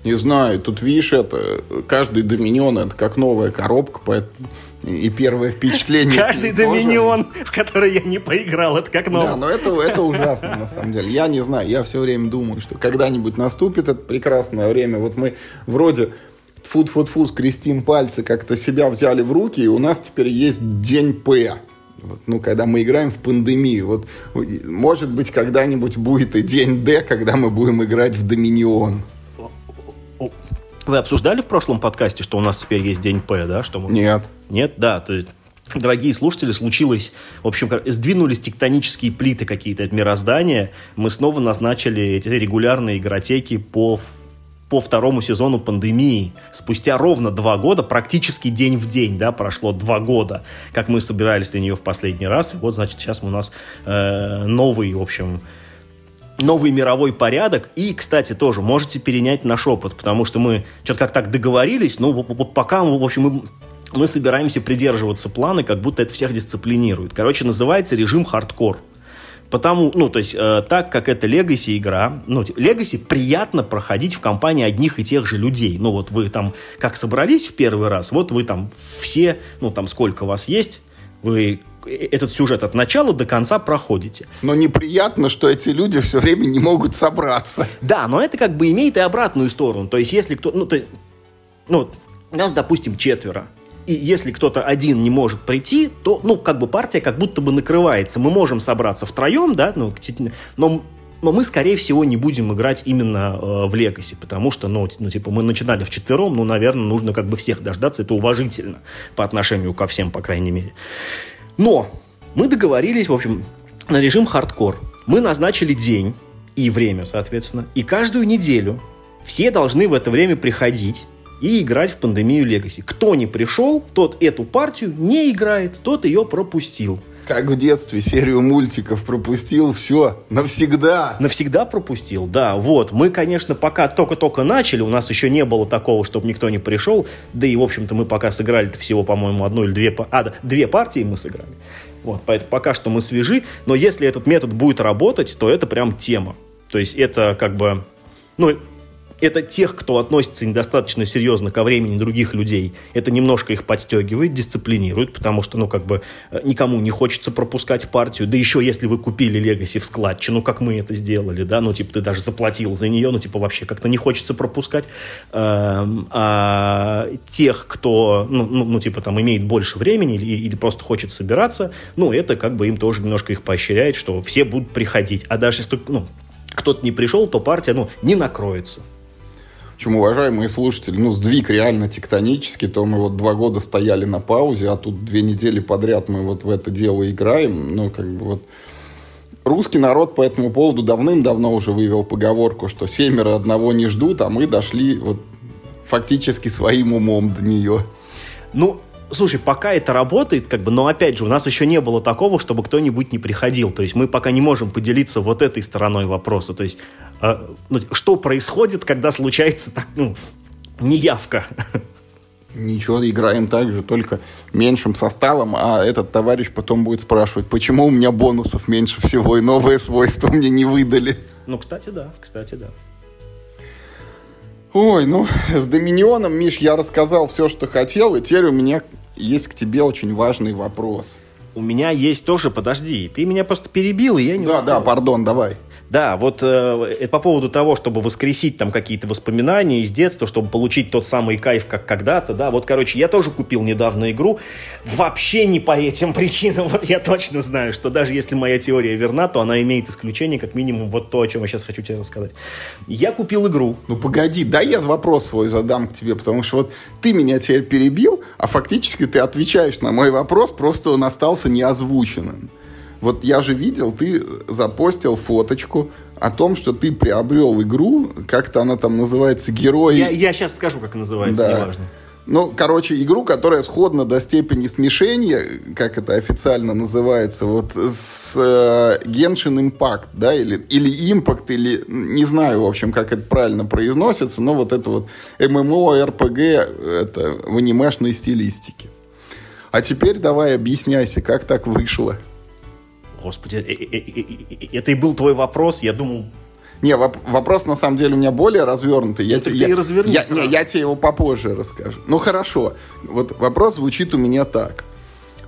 S1: Не знаю, тут видишь, это каждый доминион это как новая коробка, поэтому и первое впечатление.
S2: Каждый доминион, в который я не поиграл, это как новый.
S1: Да, но это, это ужасно на самом деле. Я не знаю, я все время думаю, что когда-нибудь наступит это прекрасное время. Вот мы вроде фу-фу-фу скрестим пальцы, как-то себя взяли в руки, и у нас теперь есть день П. Вот, ну, когда мы играем в пандемию. Вот, может быть, когда-нибудь будет и день Д, когда мы будем играть в Доминион.
S2: Вы обсуждали в прошлом подкасте, что у нас теперь есть день П, да? Что мы...
S1: Нет.
S2: Нет, да, то есть Дорогие слушатели, случилось, в общем, сдвинулись тектонические плиты какие-то от мироздания. Мы снова назначили эти регулярные игротеки по, по второму сезону пандемии. Спустя ровно два года, практически день в день, да, прошло два года, как мы собирались для нее в последний раз. И вот, значит, сейчас у нас э, новый, в общем, новый мировой порядок. И, кстати, тоже можете перенять наш опыт, потому что мы что-то как так договорились, но пока, в общем, мы мы собираемся придерживаться плана, как будто это всех дисциплинирует. Короче, называется режим хардкор. Потому, ну, то есть, э, так как это Legacy игра, ну, Legacy приятно проходить в компании одних и тех же людей. Ну, вот вы там как собрались в первый раз, вот вы там все, ну, там сколько вас есть, вы этот сюжет от начала до конца проходите.
S1: Но неприятно, что эти люди все время не могут собраться.
S2: Да, но это как бы имеет и обратную сторону. То есть, если кто... Ну, то, ну нас, допустим, четверо и если кто-то один не может прийти, то, ну, как бы партия как будто бы накрывается. Мы можем собраться втроем, да, ну, но но мы, скорее всего, не будем играть именно э, в Легаси, потому что, ну, ну, типа, мы начинали в четвером, ну, наверное, нужно как бы всех дождаться, это уважительно по отношению ко всем, по крайней мере. Но мы договорились, в общем, на режим хардкор. Мы назначили день и время, соответственно, и каждую неделю все должны в это время приходить и играть в пандемию Легаси. Кто не пришел, тот эту партию не играет, тот ее пропустил.
S1: Как в детстве серию мультиков пропустил, все, навсегда.
S2: Навсегда пропустил, да, вот. Мы, конечно, пока только-только начали, у нас еще не было такого, чтобы никто не пришел, да и, в общем-то, мы пока сыграли всего, по-моему, одну или две, а, да, две партии мы сыграли. Вот, поэтому пока что мы свежи, но если этот метод будет работать, то это прям тема. То есть это как бы, ну, это тех, кто относится недостаточно серьезно ко времени других людей. Это немножко их подстегивает, дисциплинирует, потому что, ну, как бы, э, никому не хочется пропускать партию. Да еще если вы купили Legacy в складчину, как мы это сделали, да, ну, типа, ты даже заплатил за нее, ну, типа, вообще как-то не хочется пропускать. Эм, а тех, кто, ну, ну, ну типа, там, имеет больше времени или, или просто хочет собираться, ну, это как бы им тоже немножко их поощряет, что все будут приходить. А даже если, ну, кто-то не пришел, то партия, ну, не накроется.
S1: Чем, уважаемые слушатели, ну, сдвиг реально тектонический, то мы вот два года стояли на паузе, а тут две недели подряд мы вот в это дело играем. Ну, как бы вот... Русский народ по этому поводу давным-давно уже вывел поговорку, что семеро одного не ждут, а мы дошли вот фактически своим умом до нее.
S2: Ну, Слушай, пока это работает, как бы, но опять же, у нас еще не было такого, чтобы кто-нибудь не приходил. То есть мы пока не можем поделиться вот этой стороной вопроса. То есть, э, ну, что происходит, когда случается так, ну, неявка?
S1: Ничего, играем так же, только меньшим составом, а этот товарищ потом будет спрашивать, почему у меня бонусов меньше всего и новые свойства мне не выдали.
S2: Ну, кстати, да, кстати, да.
S1: Ой, ну, с Доминионом, Миш, я рассказал все, что хотел, и теперь у меня есть к тебе очень важный вопрос.
S2: У меня есть тоже, подожди, ты меня просто перебил, и я не
S1: Да, успел. да, пардон, давай.
S2: Да, вот э, по поводу того, чтобы воскресить там какие-то воспоминания из детства, чтобы получить тот самый кайф, как когда-то, да, вот, короче, я тоже купил недавно игру, вообще не по этим <laughs> причинам, вот я точно знаю, что даже если моя теория верна, то она имеет исключение, как минимум, вот то, о чем я сейчас хочу тебе рассказать. Я купил игру.
S1: Ну, погоди, да я вопрос свой задам к тебе, потому что вот ты меня теперь перебил, а фактически ты отвечаешь на мой вопрос, просто он остался неозвученным. Вот я же видел, ты запостил фоточку о том, что ты приобрел игру, как-то она там называется, герой.
S2: Я, я сейчас скажу, как называется, да. неважно.
S1: Ну, короче, игру, которая сходна до степени смешения, как это официально называется, вот с э, Genshin Impact, да, или, или Impact, или не знаю, в общем, как это правильно произносится, но вот это вот MMO, RPG, это в анимешной стилистике. А теперь давай объясняйся, как так вышло.
S2: Господи, это и был твой вопрос, я думал...
S1: Не, вопрос на самом деле у меня более развернутый. Я,
S2: тебе, я, разверни
S1: я, не, я тебе его попозже расскажу. Ну хорошо. Вот вопрос звучит у меня так.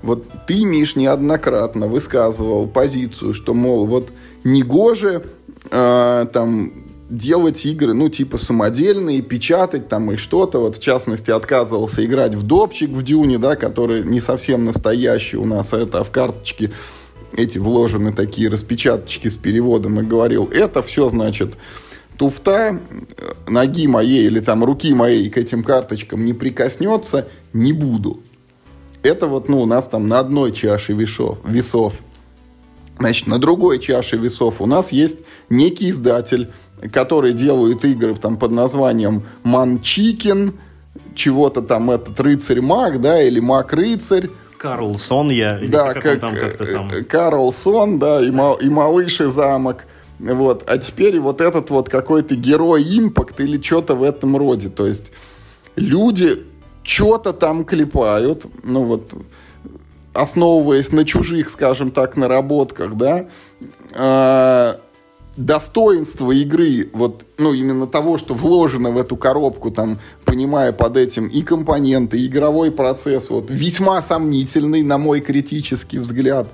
S1: Вот ты, Миш, неоднократно высказывал позицию, что, мол, вот негоже э, там делать игры, ну, типа самодельные, печатать там и что-то. Вот, в частности, отказывался играть в допчик в Дюне, да, который не совсем настоящий у нас, а это в карточке эти вложены такие распечаточки с переводом и говорил, это все, значит, туфта э, ноги моей или там руки моей к этим карточкам не прикоснется, не буду. Это вот, ну, у нас там на одной чаше весов. весов. Значит, на другой чаше весов у нас есть некий издатель, который делает игры там под названием Манчикин, чего-то там этот рыцарь-маг, да, или маг-рыцарь,
S2: Карлсон я,
S1: да, как, как там как-то там. Э, Карлсон, да, и, мал, и Малыш и замок. Вот. А теперь вот этот вот какой-то герой импакт или что-то в этом роде. То есть люди что-то там клепают, ну вот, основываясь на чужих, скажем так, наработках, да, э, достоинство игры, вот, ну, именно того, что вложено в эту коробку, там, понимая под этим и компоненты, и игровой процесс, вот, весьма сомнительный, на мой критический взгляд.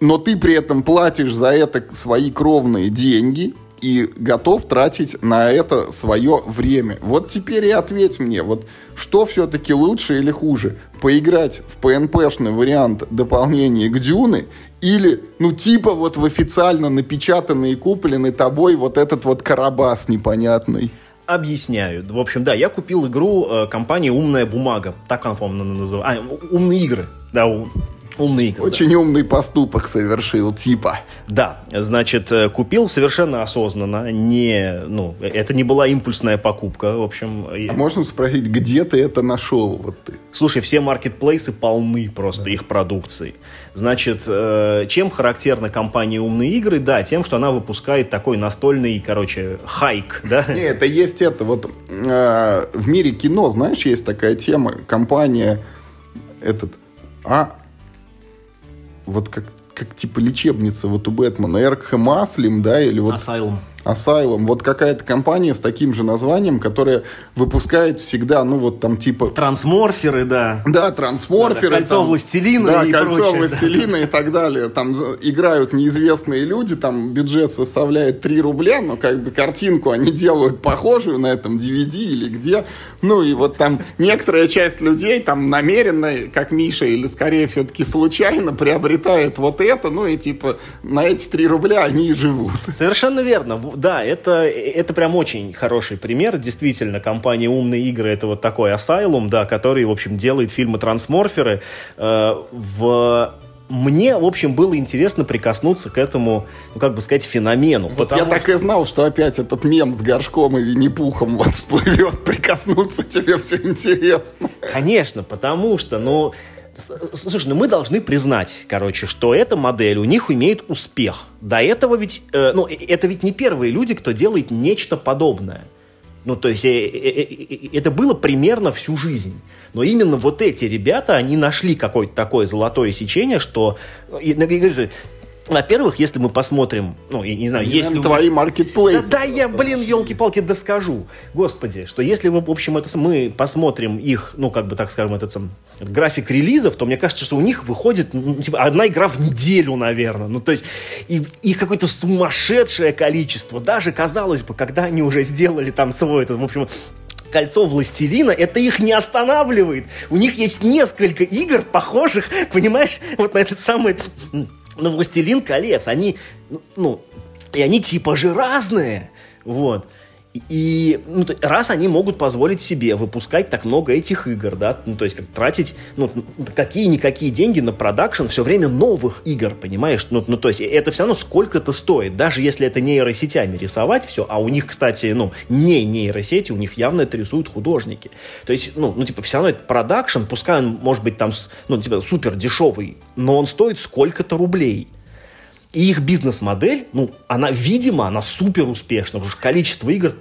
S1: Но ты при этом платишь за это свои кровные деньги – и готов тратить на это свое время. Вот теперь и ответь мне, вот что все-таки лучше или хуже? Поиграть в PNP-шный вариант дополнения к Дюны или, ну, типа вот в официально напечатанный и купленный тобой вот этот вот карабас непонятный?
S2: Объясняю. В общем, да, я купил игру э, компании «Умная бумага». Так она, по-моему, называется. А, «Умные игры». Да, Умный игры.
S1: Очень умный поступок совершил, типа.
S2: Да, значит, э, купил совершенно осознанно. Не, ну, это не была импульсная покупка, в общем.
S1: А можно спросить, где ты это нашел? Вот ты?
S2: Слушай, все маркетплейсы полны просто да. их продукцией. Значит, э, чем характерна компания «Умные игры»? Да, тем, что она выпускает такой настольный, короче, хайк, да? <laughs>
S1: Не, это есть это вот э, в мире кино, знаешь, есть такая тема, компания этот, а вот как, как типа лечебница вот у Бэтмена, Эркхэм Аслим, да, или вот...
S2: Asylum.
S1: Asylum. Вот какая-то компания с таким же названием, которая выпускает всегда, ну вот там типа...
S2: Трансморферы, да.
S1: Да, трансморферы. Да,
S2: да, кольцо там, властелина
S1: да, и кольцо прочее. властелина да. и так далее. Там играют неизвестные люди, там бюджет составляет 3 рубля, но как бы картинку они делают похожую на этом DVD или где. Ну и вот там некоторая часть людей там намеренно, как Миша, или скорее все-таки случайно приобретает вот это, ну и типа на эти 3 рубля они и живут.
S2: Совершенно верно да, это, это прям очень хороший пример. Действительно, компания «Умные игры» — это вот такой асайлум, да, который, в общем, делает фильмы «Трансморферы». Э, в мне, в общем, было интересно прикоснуться к этому, ну, как бы сказать, феномену.
S1: Вот я что... так и знал, что опять этот мем с горшком и Винни-Пухом вот всплывет. <laughs> Прикоснуться тебе все интересно.
S2: Конечно, потому что, ну, Слушай, ну мы должны признать, короче, что эта модель у них имеет успех. До этого ведь, э, ну, это ведь не первые люди, кто делает нечто подобное. Ну, то есть, э, э, э, это было примерно всю жизнь. Но именно вот эти ребята, они нашли какое-то такое золотое сечение, что... Во-первых, если мы посмотрим, ну, я не знаю,
S1: если... Твои маркетплейсы.
S2: Да, да, я, блин, елки-палки доскажу. Господи, что если, в общем, это мы посмотрим их, ну, как бы, так скажем, этот сам график релизов, то мне кажется, что у них выходит, ну, типа, одна игра в неделю, наверное. Ну, то есть, и, их какое-то сумасшедшее количество. Даже, казалось бы, когда они уже сделали там свой, этот, в общем, кольцо властелина, это их не останавливает. У них есть несколько игр, похожих, понимаешь, вот на этот самый но «Властелин колец», они, ну, ну, и они типа же разные, вот. И ну, раз они могут позволить себе выпускать так много этих игр, да, ну, то есть как тратить ну, какие-никакие деньги на продакшн все время новых игр, понимаешь? Ну, ну, то есть это все равно сколько-то стоит, даже если это нейросетями рисовать все, а у них, кстати, ну, не нейросети, у них явно это рисуют художники. То есть, ну, ну типа, все равно это продакшн, пускай он может быть там, ну, типа, супер дешевый, но он стоит сколько-то рублей. И их бизнес-модель, ну, она, видимо, она супер успешна, потому что количество игр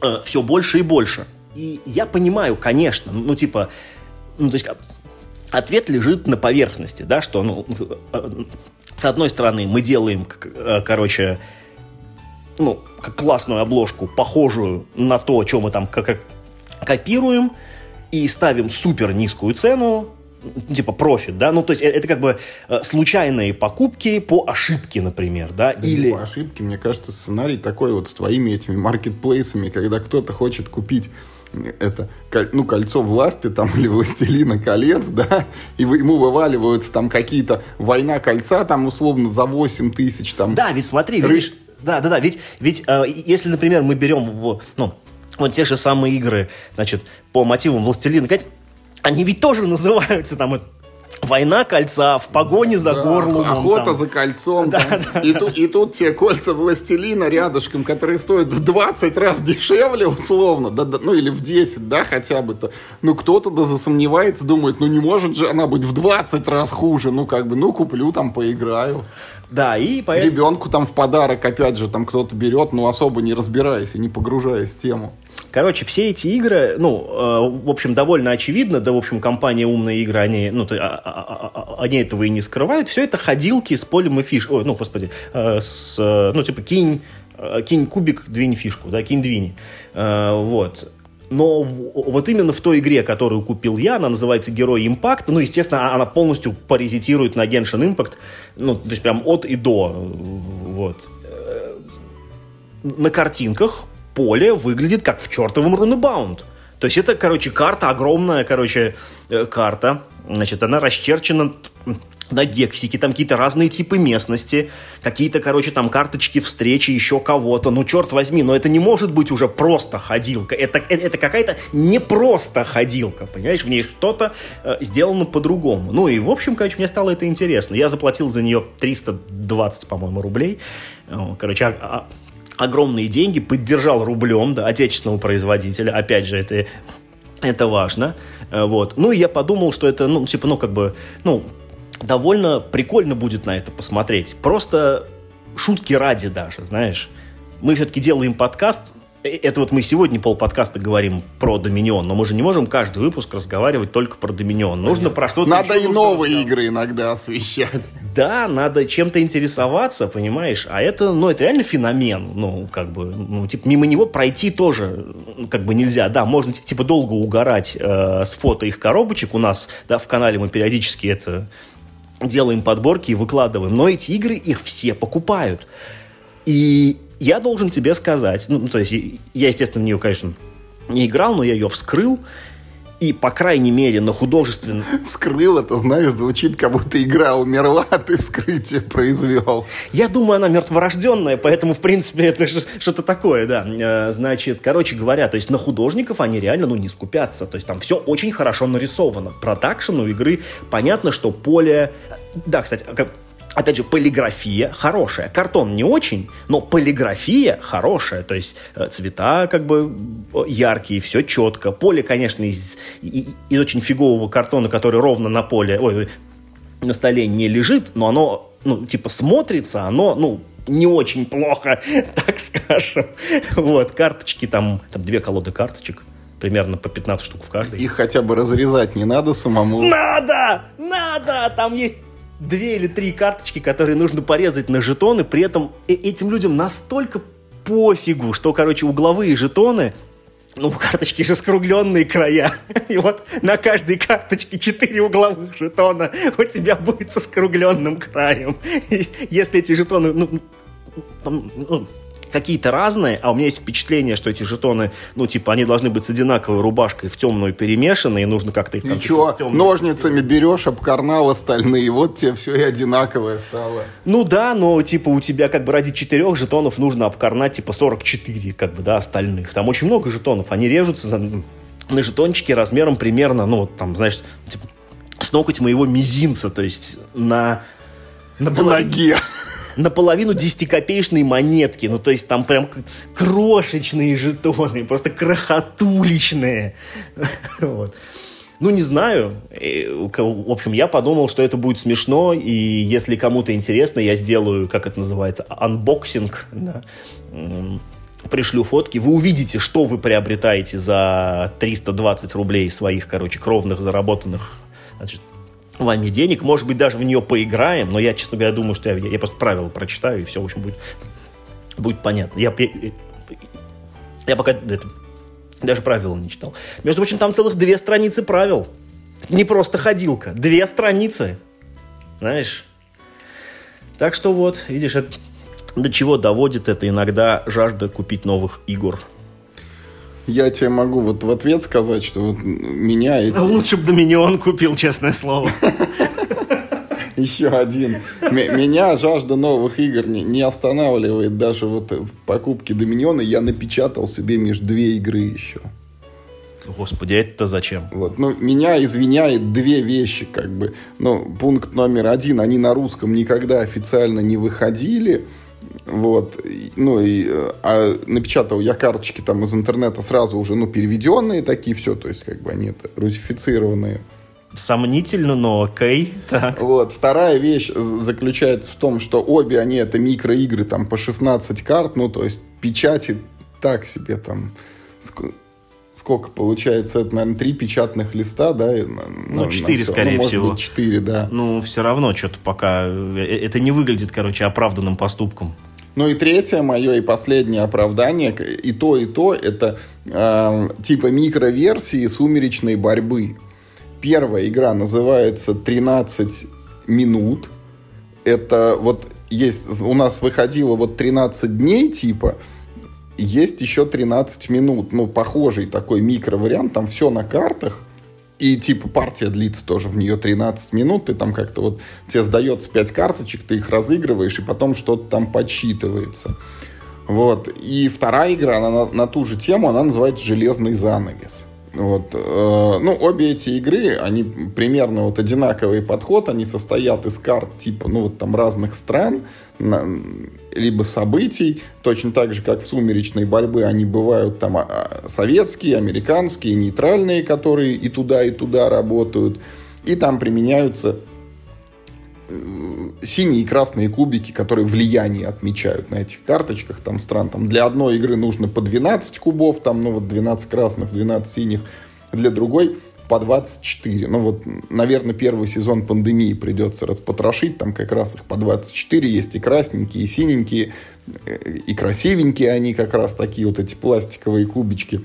S2: э, все больше и больше. И я понимаю, конечно, ну, типа, ну, то есть ответ лежит на поверхности, да, что, ну, э, с одной стороны, мы делаем, э, короче, ну, классную обложку, похожую на то, о чем мы там копируем, и ставим супер низкую цену, типа профит, да, ну то есть э, это как бы э, случайные покупки по ошибке, например, да,
S1: да или... По ошибке, мне кажется, сценарий такой вот с твоими этими маркетплейсами, когда кто-то хочет купить это, ну, кольцо власти там <laughs> или властелина колец, да, и ему вываливаются там какие-то война кольца там условно за 8 тысяч там.
S2: Да, ведь смотри, Рыж... видишь, да, да, да, ведь, ведь э, если, например, мы берем в, ну, вот те же самые игры, значит, по мотивам властелина, они ведь тоже называются там Война кольца в погоне за да, горлом.
S1: Охота там. за кольцом. Да, да, и, да. Тут, и тут те кольца властелина рядышком, которые стоят в 20 раз дешевле, условно, да, да, ну или в 10, да, хотя бы то. Ну, кто-то да засомневается, думает, ну не может же она быть в 20 раз хуже. Ну, как бы, ну, куплю там, поиграю.
S2: Да, и поэтому...
S1: Ребенку там в подарок, опять же, там кто-то берет, ну, особо не разбираясь и не погружаясь в тему.
S2: Короче, все эти игры, ну, э, в общем, довольно очевидно, да, в общем, компания «Умные игры», они, ну, а, а, а, они этого и не скрывают. Все это ходилки с полем и фиш... Ой, ну, господи, э, с, э, ну, типа, кинь, кинь кубик, двинь фишку, да, кинь, двинь. Э, вот. Но вот именно в той игре, которую купил я, она называется Герой Импакт. Ну, естественно, она полностью паразитирует на Genshin Impact. Ну, то есть прям от и до. Вот. На картинках поле выглядит как в чертовом Рунебаунд. То есть это, короче, карта, огромная, короче, э, карта. Значит, она расчерчена на гексике, там какие-то разные типы местности, какие-то, короче, там карточки встречи еще кого-то. Ну, черт возьми, но это не может быть уже просто ходилка. Это, это, это какая-то не просто ходилка, понимаешь? В ней что-то э, сделано по-другому. Ну и, в общем, короче, мне стало это интересно. Я заплатил за нее 320, по-моему, рублей. Короче, а, а, огромные деньги, поддержал рублем, да, отечественного производителя. Опять же, это это важно, э, вот. Ну, и я подумал, что это, ну, типа, ну, как бы, ну, довольно прикольно будет на это посмотреть. Просто шутки ради даже, знаешь. Мы все-таки делаем подкаст, это вот мы сегодня пол подкаста говорим про Доминион, но мы же не можем каждый выпуск разговаривать только про Доминион. Нужно про что-то
S1: Надо и новые игры иногда освещать.
S2: Да, надо чем-то интересоваться, понимаешь? А это, ну, это реально феномен. Ну, как бы, ну, типа, мимо него пройти тоже, как бы, нельзя. Да, можно, типа, долго угорать э, с фото их коробочек. У нас, да, в канале мы периодически это делаем подборки и выкладываем. Но эти игры их все покупают. И я должен тебе сказать, ну, то есть я, естественно, в нее, конечно, не играл, но я ее вскрыл, и, по крайней мере, на художественном... <laughs>
S1: Вскрыл, это, знаешь, звучит, как будто игра умерла, а <laughs> ты вскрытие произвел.
S2: Я думаю, она мертворожденная, поэтому, в принципе, <laughs> это что-то такое, да. Э, значит, короче говоря, то есть на художников они реально, ну, не скупятся. То есть там все очень хорошо нарисовано. Продакшн у игры понятно, что поле... Да, кстати, Опять же, полиграфия хорошая. Картон не очень, но полиграфия хорошая. То есть э, цвета как бы яркие, все четко. Поле, конечно, из, из очень фигового картона, который ровно на поле, ой, на столе не лежит, но оно, ну, типа, смотрится, оно, ну, не очень плохо, <laughs> так скажем. Вот, карточки, там, там две колоды карточек, примерно по 15 штук в каждой.
S1: Их хотя бы разрезать не надо самому?
S2: Надо! Надо! Там есть две или три карточки, которые нужно порезать на жетоны, при этом этим людям настолько пофигу, что, короче, угловые жетоны ну, карточки же скругленные края. <laughs> И вот на каждой карточке 4 угловых жетона у тебя будет со скругленным краем. <laughs> И если эти жетоны, ну, там, ну, какие-то разные, а у меня есть впечатление, что эти жетоны, ну, типа, они должны быть с одинаковой рубашкой в темную перемешаны, и нужно как-то их...
S1: Ничего, там, ножницами берешь, обкарнал остальные, вот тебе все и одинаковое стало.
S2: Ну да, но, типа, у тебя как бы ради четырех жетонов нужно обкарнать, типа, 44, как бы, да, остальных. Там очень много жетонов, они режутся на, на жетончики размером примерно, ну, вот там, знаешь, типа, с ноготь моего мизинца, то есть на...
S1: На, на ноге
S2: наполовину десятикопеечные монетки. Ну, то есть там прям крошечные жетоны, просто крохотуличные. <laughs> Вот. Ну, не знаю. В общем, я подумал, что это будет смешно, и если кому-то интересно, я сделаю, как это называется, unboxing, да. пришлю фотки, вы увидите, что вы приобретаете за 320 рублей своих, короче, кровных заработанных значит, вами денег. Может быть, даже в нее поиграем, но я, честно говоря, думаю, что я, я просто правила прочитаю, и все, в общем, будет, будет понятно. Я, я, я пока это, даже правила не читал. Между прочим, там целых две страницы правил. Не просто ходилка, две страницы. Знаешь? Так что вот, видишь, это, до чего доводит это иногда жажда купить новых игр.
S1: Я тебе могу вот в ответ сказать, что вот меня эти... <laughs>
S2: Лучше бы Доминион купил, честное слово. <laughs>
S1: Еще один. Меня жажда новых игр не останавливает даже вот в покупке Доминиона. Я напечатал себе между две игры еще.
S2: Господи, это зачем?
S1: Вот, ну, меня извиняет две вещи, как бы. Ну, пункт номер один, они на русском никогда официально не выходили. Вот, ну и э, а напечатал я карточки там из интернета сразу уже, ну, переведенные такие все, то есть как бы они это русифицированные.
S2: Сомнительно, но окей. <laughs>
S1: Так. Вот. Вторая вещь заключается в том, что обе они это микроигры там по 16 карт, ну, то есть печати так себе там сколько получается, это, наверное, три печатных листа, да?
S2: Ну, четыре, скорее
S1: ну,
S2: всего.
S1: четыре, да.
S2: Ну, все равно что-то пока... Э, это не выглядит, короче, оправданным поступком.
S1: Ну и третье мое и последнее оправдание, и то, и то, это э, типа микроверсии сумеречной борьбы. Первая игра называется 13 минут. Это вот есть, у нас выходило вот 13 дней типа, есть еще 13 минут. Ну, похожий такой микровариант, там все на картах. И типа партия длится тоже в нее 13 минут, и там как-то вот тебе сдается 5 карточек, ты их разыгрываешь, и потом что-то там подсчитывается. Вот. И вторая игра, она на, на ту же тему, она называется «Железный занавес». Вот. Э, ну, обе эти игры, они примерно вот одинаковый подход, они состоят из карт типа, ну, вот там разных стран, либо событий, точно так же, как в «Сумеречной борьбе» они бывают там а, советские, американские, нейтральные, которые и туда, и туда работают, и там применяются синие и красные кубики, которые влияние отмечают на этих карточках там стран. Там для одной игры нужно по 12 кубов, там, ну вот 12 красных, 12 синих, для другой по 24. Ну вот, наверное, первый сезон пандемии придется распотрошить. Там как раз их по 24. Есть и красненькие, и синенькие, э, и красивенькие они как раз такие вот эти пластиковые кубички.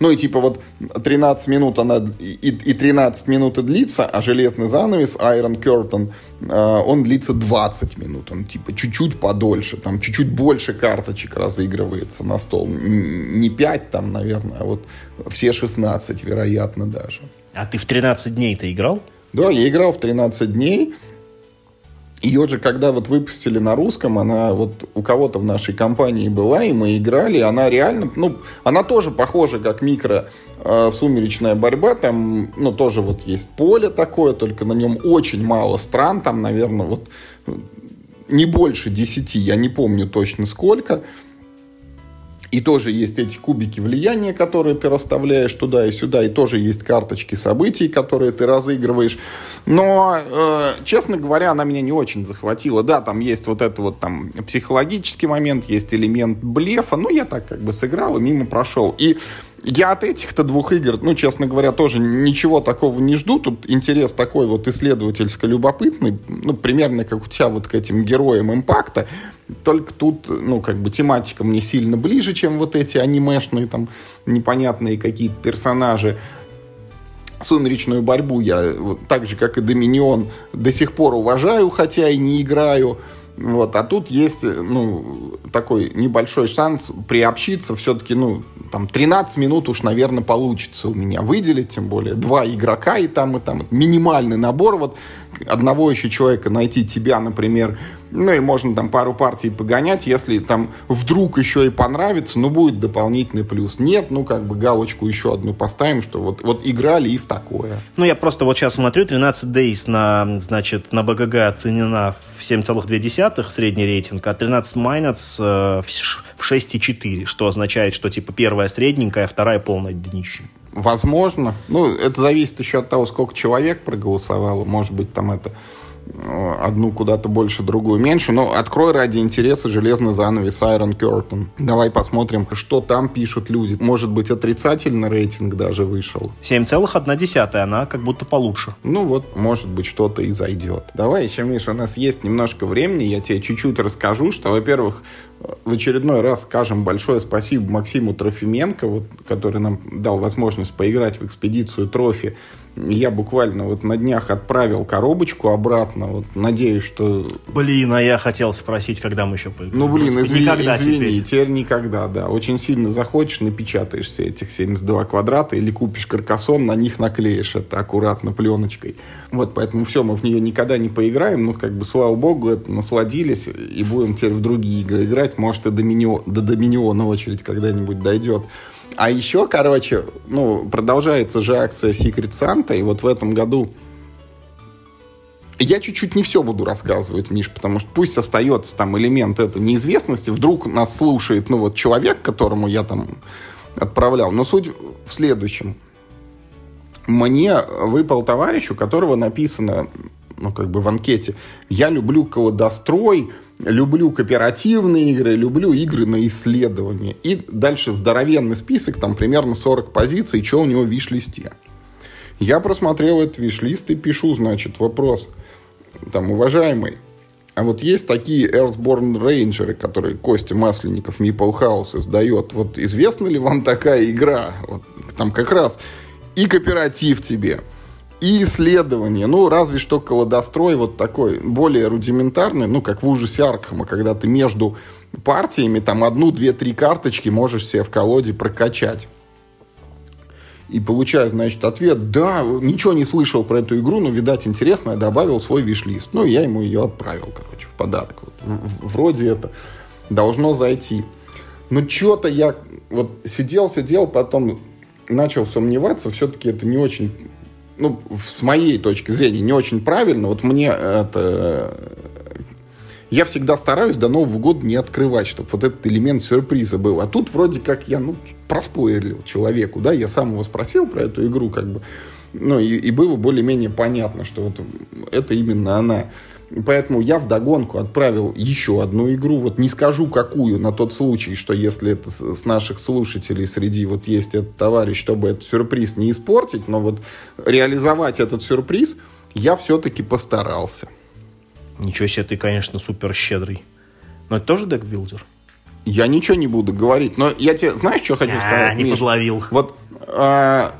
S1: Ну и типа вот 13 минут она и, и 13 минут и длится, а железный занавес Iron Curtain, э, он длится 20 минут. Он типа чуть-чуть подольше, там чуть-чуть больше карточек разыгрывается на стол. Не 5 там, наверное, а вот все 16, вероятно, даже.
S2: А ты в 13 дней-то играл?
S1: Да, я играл в 13 дней. Ее же, когда вот выпустили на русском, она вот у кого-то в нашей компании была, и мы играли, она реально, ну, она тоже похожа, как микро э, сумеречная борьба, там, ну, тоже вот есть поле такое, только на нем очень мало стран, там, наверное, вот не больше десяти, я не помню точно сколько, и тоже есть эти кубики влияния, которые ты расставляешь туда и сюда. И тоже есть карточки событий, которые ты разыгрываешь. Но, э, честно говоря, она меня не очень захватила. Да, там есть вот это вот там психологический момент, есть элемент блефа. Ну, я так как бы сыграл и мимо прошел. И я от этих-то двух игр, ну, честно говоря, тоже ничего такого не жду. Тут интерес такой вот исследовательско-любопытный, ну, примерно как у тебя вот к этим героям импакта. Только тут, ну, как бы тематика мне сильно ближе, чем вот эти анимешные там непонятные какие-то персонажи. Сумеречную борьбу я, так же, как и Доминион, до сих пор уважаю, хотя и не играю. Вот, а тут есть, ну, такой небольшой шанс приобщиться все-таки, ну, там, 13 минут уж, наверное, получится у меня выделить, тем более два игрока и там, и там. Минимальный набор, вот, одного еще человека найти, тебя, например, ну и можно там пару партий погонять, если там вдруг еще и понравится, ну будет дополнительный плюс. Нет, ну как бы галочку еще одну поставим, что вот, вот играли и в такое.
S2: Ну я просто вот сейчас смотрю, 13 Days на, значит, на БГГ оценена в 7,2 средний рейтинг, а 13 Minutes э, в 6,4, что означает, что типа первая средненькая, а вторая полная днище.
S1: Возможно. Ну, это зависит еще от того, сколько человек проголосовало. Может быть, там это Э, одну куда-то больше, другую меньше. Но открой ради интереса железный занавес Iron Curtain. Давай посмотрим, что там пишут люди. Может быть, отрицательный рейтинг даже вышел.
S2: 7,1, она как будто получше.
S1: Ну вот, может быть, что-то и зайдет. Давай еще, Миша, у нас есть немножко времени. Я тебе чуть-чуть расскажу, что, во-первых, в очередной раз скажем большое спасибо Максиму Трофименко, вот, который нам дал возможность поиграть в экспедицию Трофи я буквально вот на днях отправил коробочку обратно. Вот надеюсь, что...
S2: Блин, а я хотел спросить, когда мы еще
S1: поиграем. Ну, блин, извини, никогда извини теперь. теперь никогда, да. Очень сильно захочешь, напечатаешь все этих 72 квадрата или купишь каркасон, на них наклеишь это аккуратно пленочкой. Вот, поэтому все, мы в нее никогда не поиграем. Ну, как бы, слава богу, это насладились и будем теперь в другие игры играть. Может, и до, Доминио, до Доминиона очередь когда-нибудь дойдет. А еще, короче, ну, продолжается же акция Secret Santa, и вот в этом году я чуть-чуть не все буду рассказывать, Миш, потому что пусть остается там элемент этой неизвестности. Вдруг нас слушает, ну, вот человек, которому я там отправлял. Но суть в следующем. Мне выпал товарищ, у которого написано, ну, как бы в анкете, я люблю колодострой, люблю кооперативные игры, люблю игры на исследование. И дальше здоровенный список, там примерно 40 позиций, что у него в виш-листе. Я просмотрел этот виш-лист и пишу, значит, вопрос. Там, уважаемый, а вот есть такие Earthborn Ranger, которые Костя Масленников Meeple House издает. Вот известна ли вам такая игра? Вот, там как раз и кооператив тебе, и исследование. Ну, разве что колодострой вот такой, более рудиментарный, ну, как в ужасе Аркхема, когда ты между партиями там одну, две, три карточки можешь себе в колоде прокачать. И получаю, значит, ответ, да, ничего не слышал про эту игру, но, видать, интересно, я добавил свой виш-лист. Ну, я ему ее отправил, короче, в подарок. Вот, вроде это должно зайти. Но что-то я вот сидел, сидел, потом начал сомневаться, все-таки это не очень, ну, с моей точки зрения, не очень правильно. Вот мне это... Я всегда стараюсь до Нового года не открывать, чтобы вот этот элемент сюрприза был. А тут вроде как я, ну, проспойлерил человеку, да, я сам его спросил про эту игру, как бы, ну, и, и было более-менее понятно, что вот это именно она. Поэтому я в догонку отправил еще одну игру. Вот не скажу какую, на тот случай, что если это с наших слушателей среди вот есть этот товарищ, чтобы этот сюрприз не испортить, но вот реализовать этот сюрприз я все-таки постарался.
S2: Ничего себе, ты, конечно, супер щедрый. Но это тоже декбилдер?
S1: Я ничего не буду говорить, но я тебе, знаешь, что хочу а, сказать?
S2: не Миш? подловил.
S1: Вот а,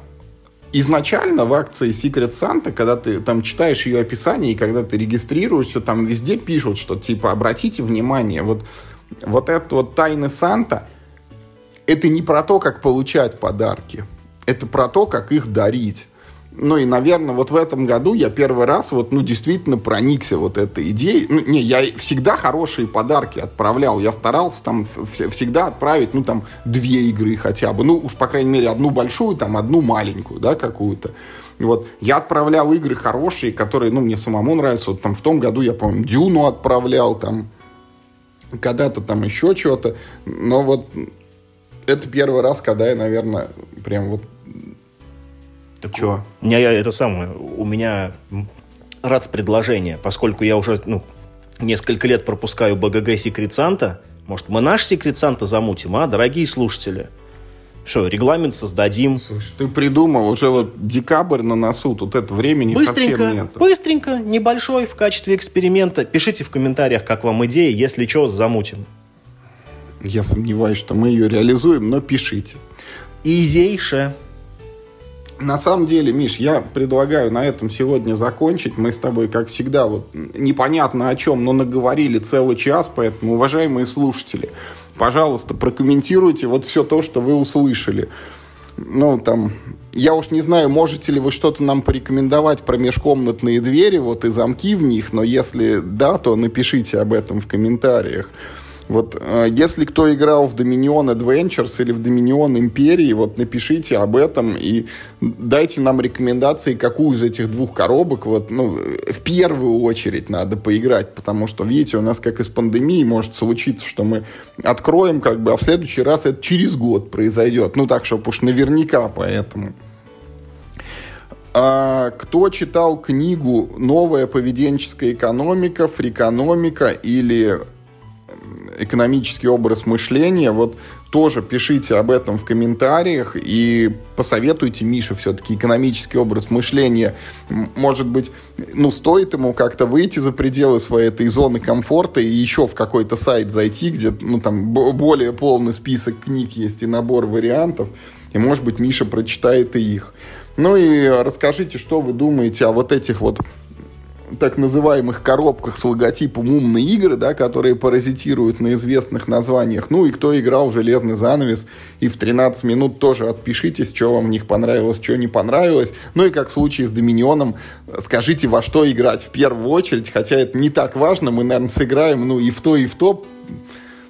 S1: изначально в акции Secret Santa, когда ты там читаешь ее описание, и когда ты регистрируешься, там везде пишут, что типа обратите внимание, вот, вот это вот тайны Санта, это не про то, как получать подарки, это про то, как их дарить. Ну и, наверное, вот в этом году я первый раз вот, ну, действительно проникся вот этой идеей. Ну, не, я всегда хорошие подарки отправлял. Я старался там всегда отправить, ну, там, две игры хотя бы. Ну, уж, по крайней мере, одну большую, там, одну маленькую, да, какую-то. Вот. Я отправлял игры хорошие, которые, ну, мне самому нравятся. Вот там в том году я, по-моему, Дюну отправлял, там, когда-то там еще что-то. Но вот это первый раз, когда я, наверное, прям вот
S2: так Чего? У меня это самое, у меня рац предложение, поскольку я уже ну, несколько лет пропускаю БГГ Секрет Санта, может, мы наш Секрет Санта замутим, а, дорогие слушатели? Что, регламент создадим?
S1: Слушай, ты придумал, уже вот декабрь на носу, тут это времени быстренько, совсем нет.
S2: Быстренько, небольшой, в качестве эксперимента. Пишите в комментариях, как вам идея, если что, замутим.
S1: Я сомневаюсь, что мы ее реализуем, но пишите.
S2: Изейше.
S1: На самом деле, Миш, я предлагаю на этом сегодня закончить. Мы с тобой, как всегда, вот непонятно о чем, но наговорили целый час, поэтому, уважаемые слушатели, пожалуйста, прокомментируйте вот все то, что вы услышали. Ну, там, я уж не знаю, можете ли вы что-то нам порекомендовать про межкомнатные двери, вот и замки в них, но если да, то напишите об этом в комментариях. Вот э, если кто играл в Dominion Adventures или в Dominion Империи, вот напишите об этом и дайте нам рекомендации, какую из этих двух коробок вот, ну, в первую очередь надо поиграть, потому что, видите, у нас как из пандемии может случиться, что мы откроем, как бы, а в следующий раз это через год произойдет. Ну, так, чтобы уж наверняка поэтому. А кто читал книгу «Новая поведенческая экономика», «Фрикономика» или экономический образ мышления, вот тоже пишите об этом в комментариях и посоветуйте Мише все-таки экономический образ мышления. Может быть, ну, стоит ему как-то выйти за пределы своей этой зоны комфорта и еще в какой-то сайт зайти, где, ну, там, более полный список книг есть и набор вариантов, и, может быть, Миша прочитает и их. Ну и расскажите, что вы думаете о вот этих вот так называемых коробках с логотипом умные игры, да, которые паразитируют на известных названиях. Ну и кто играл в «Железный занавес» и в 13 минут тоже отпишитесь, что вам в них понравилось, что не понравилось. Ну и как в случае с «Доминионом», скажите, во что играть в первую очередь, хотя это не так важно, мы, наверное, сыграем ну и в то, и в то,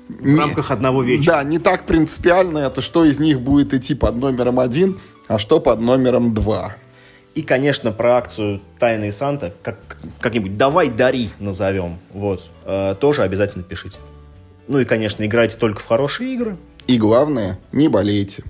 S2: в не, рамках одного вечера.
S1: Да, не так принципиально это, что из них будет идти под номером один, а что под номером два.
S2: И, конечно, про акцию «Тайные Санта», как, как-нибудь «давай, дари» назовем, вот, э, тоже обязательно пишите. Ну и, конечно, играйте только в хорошие игры.
S1: И главное, не болейте.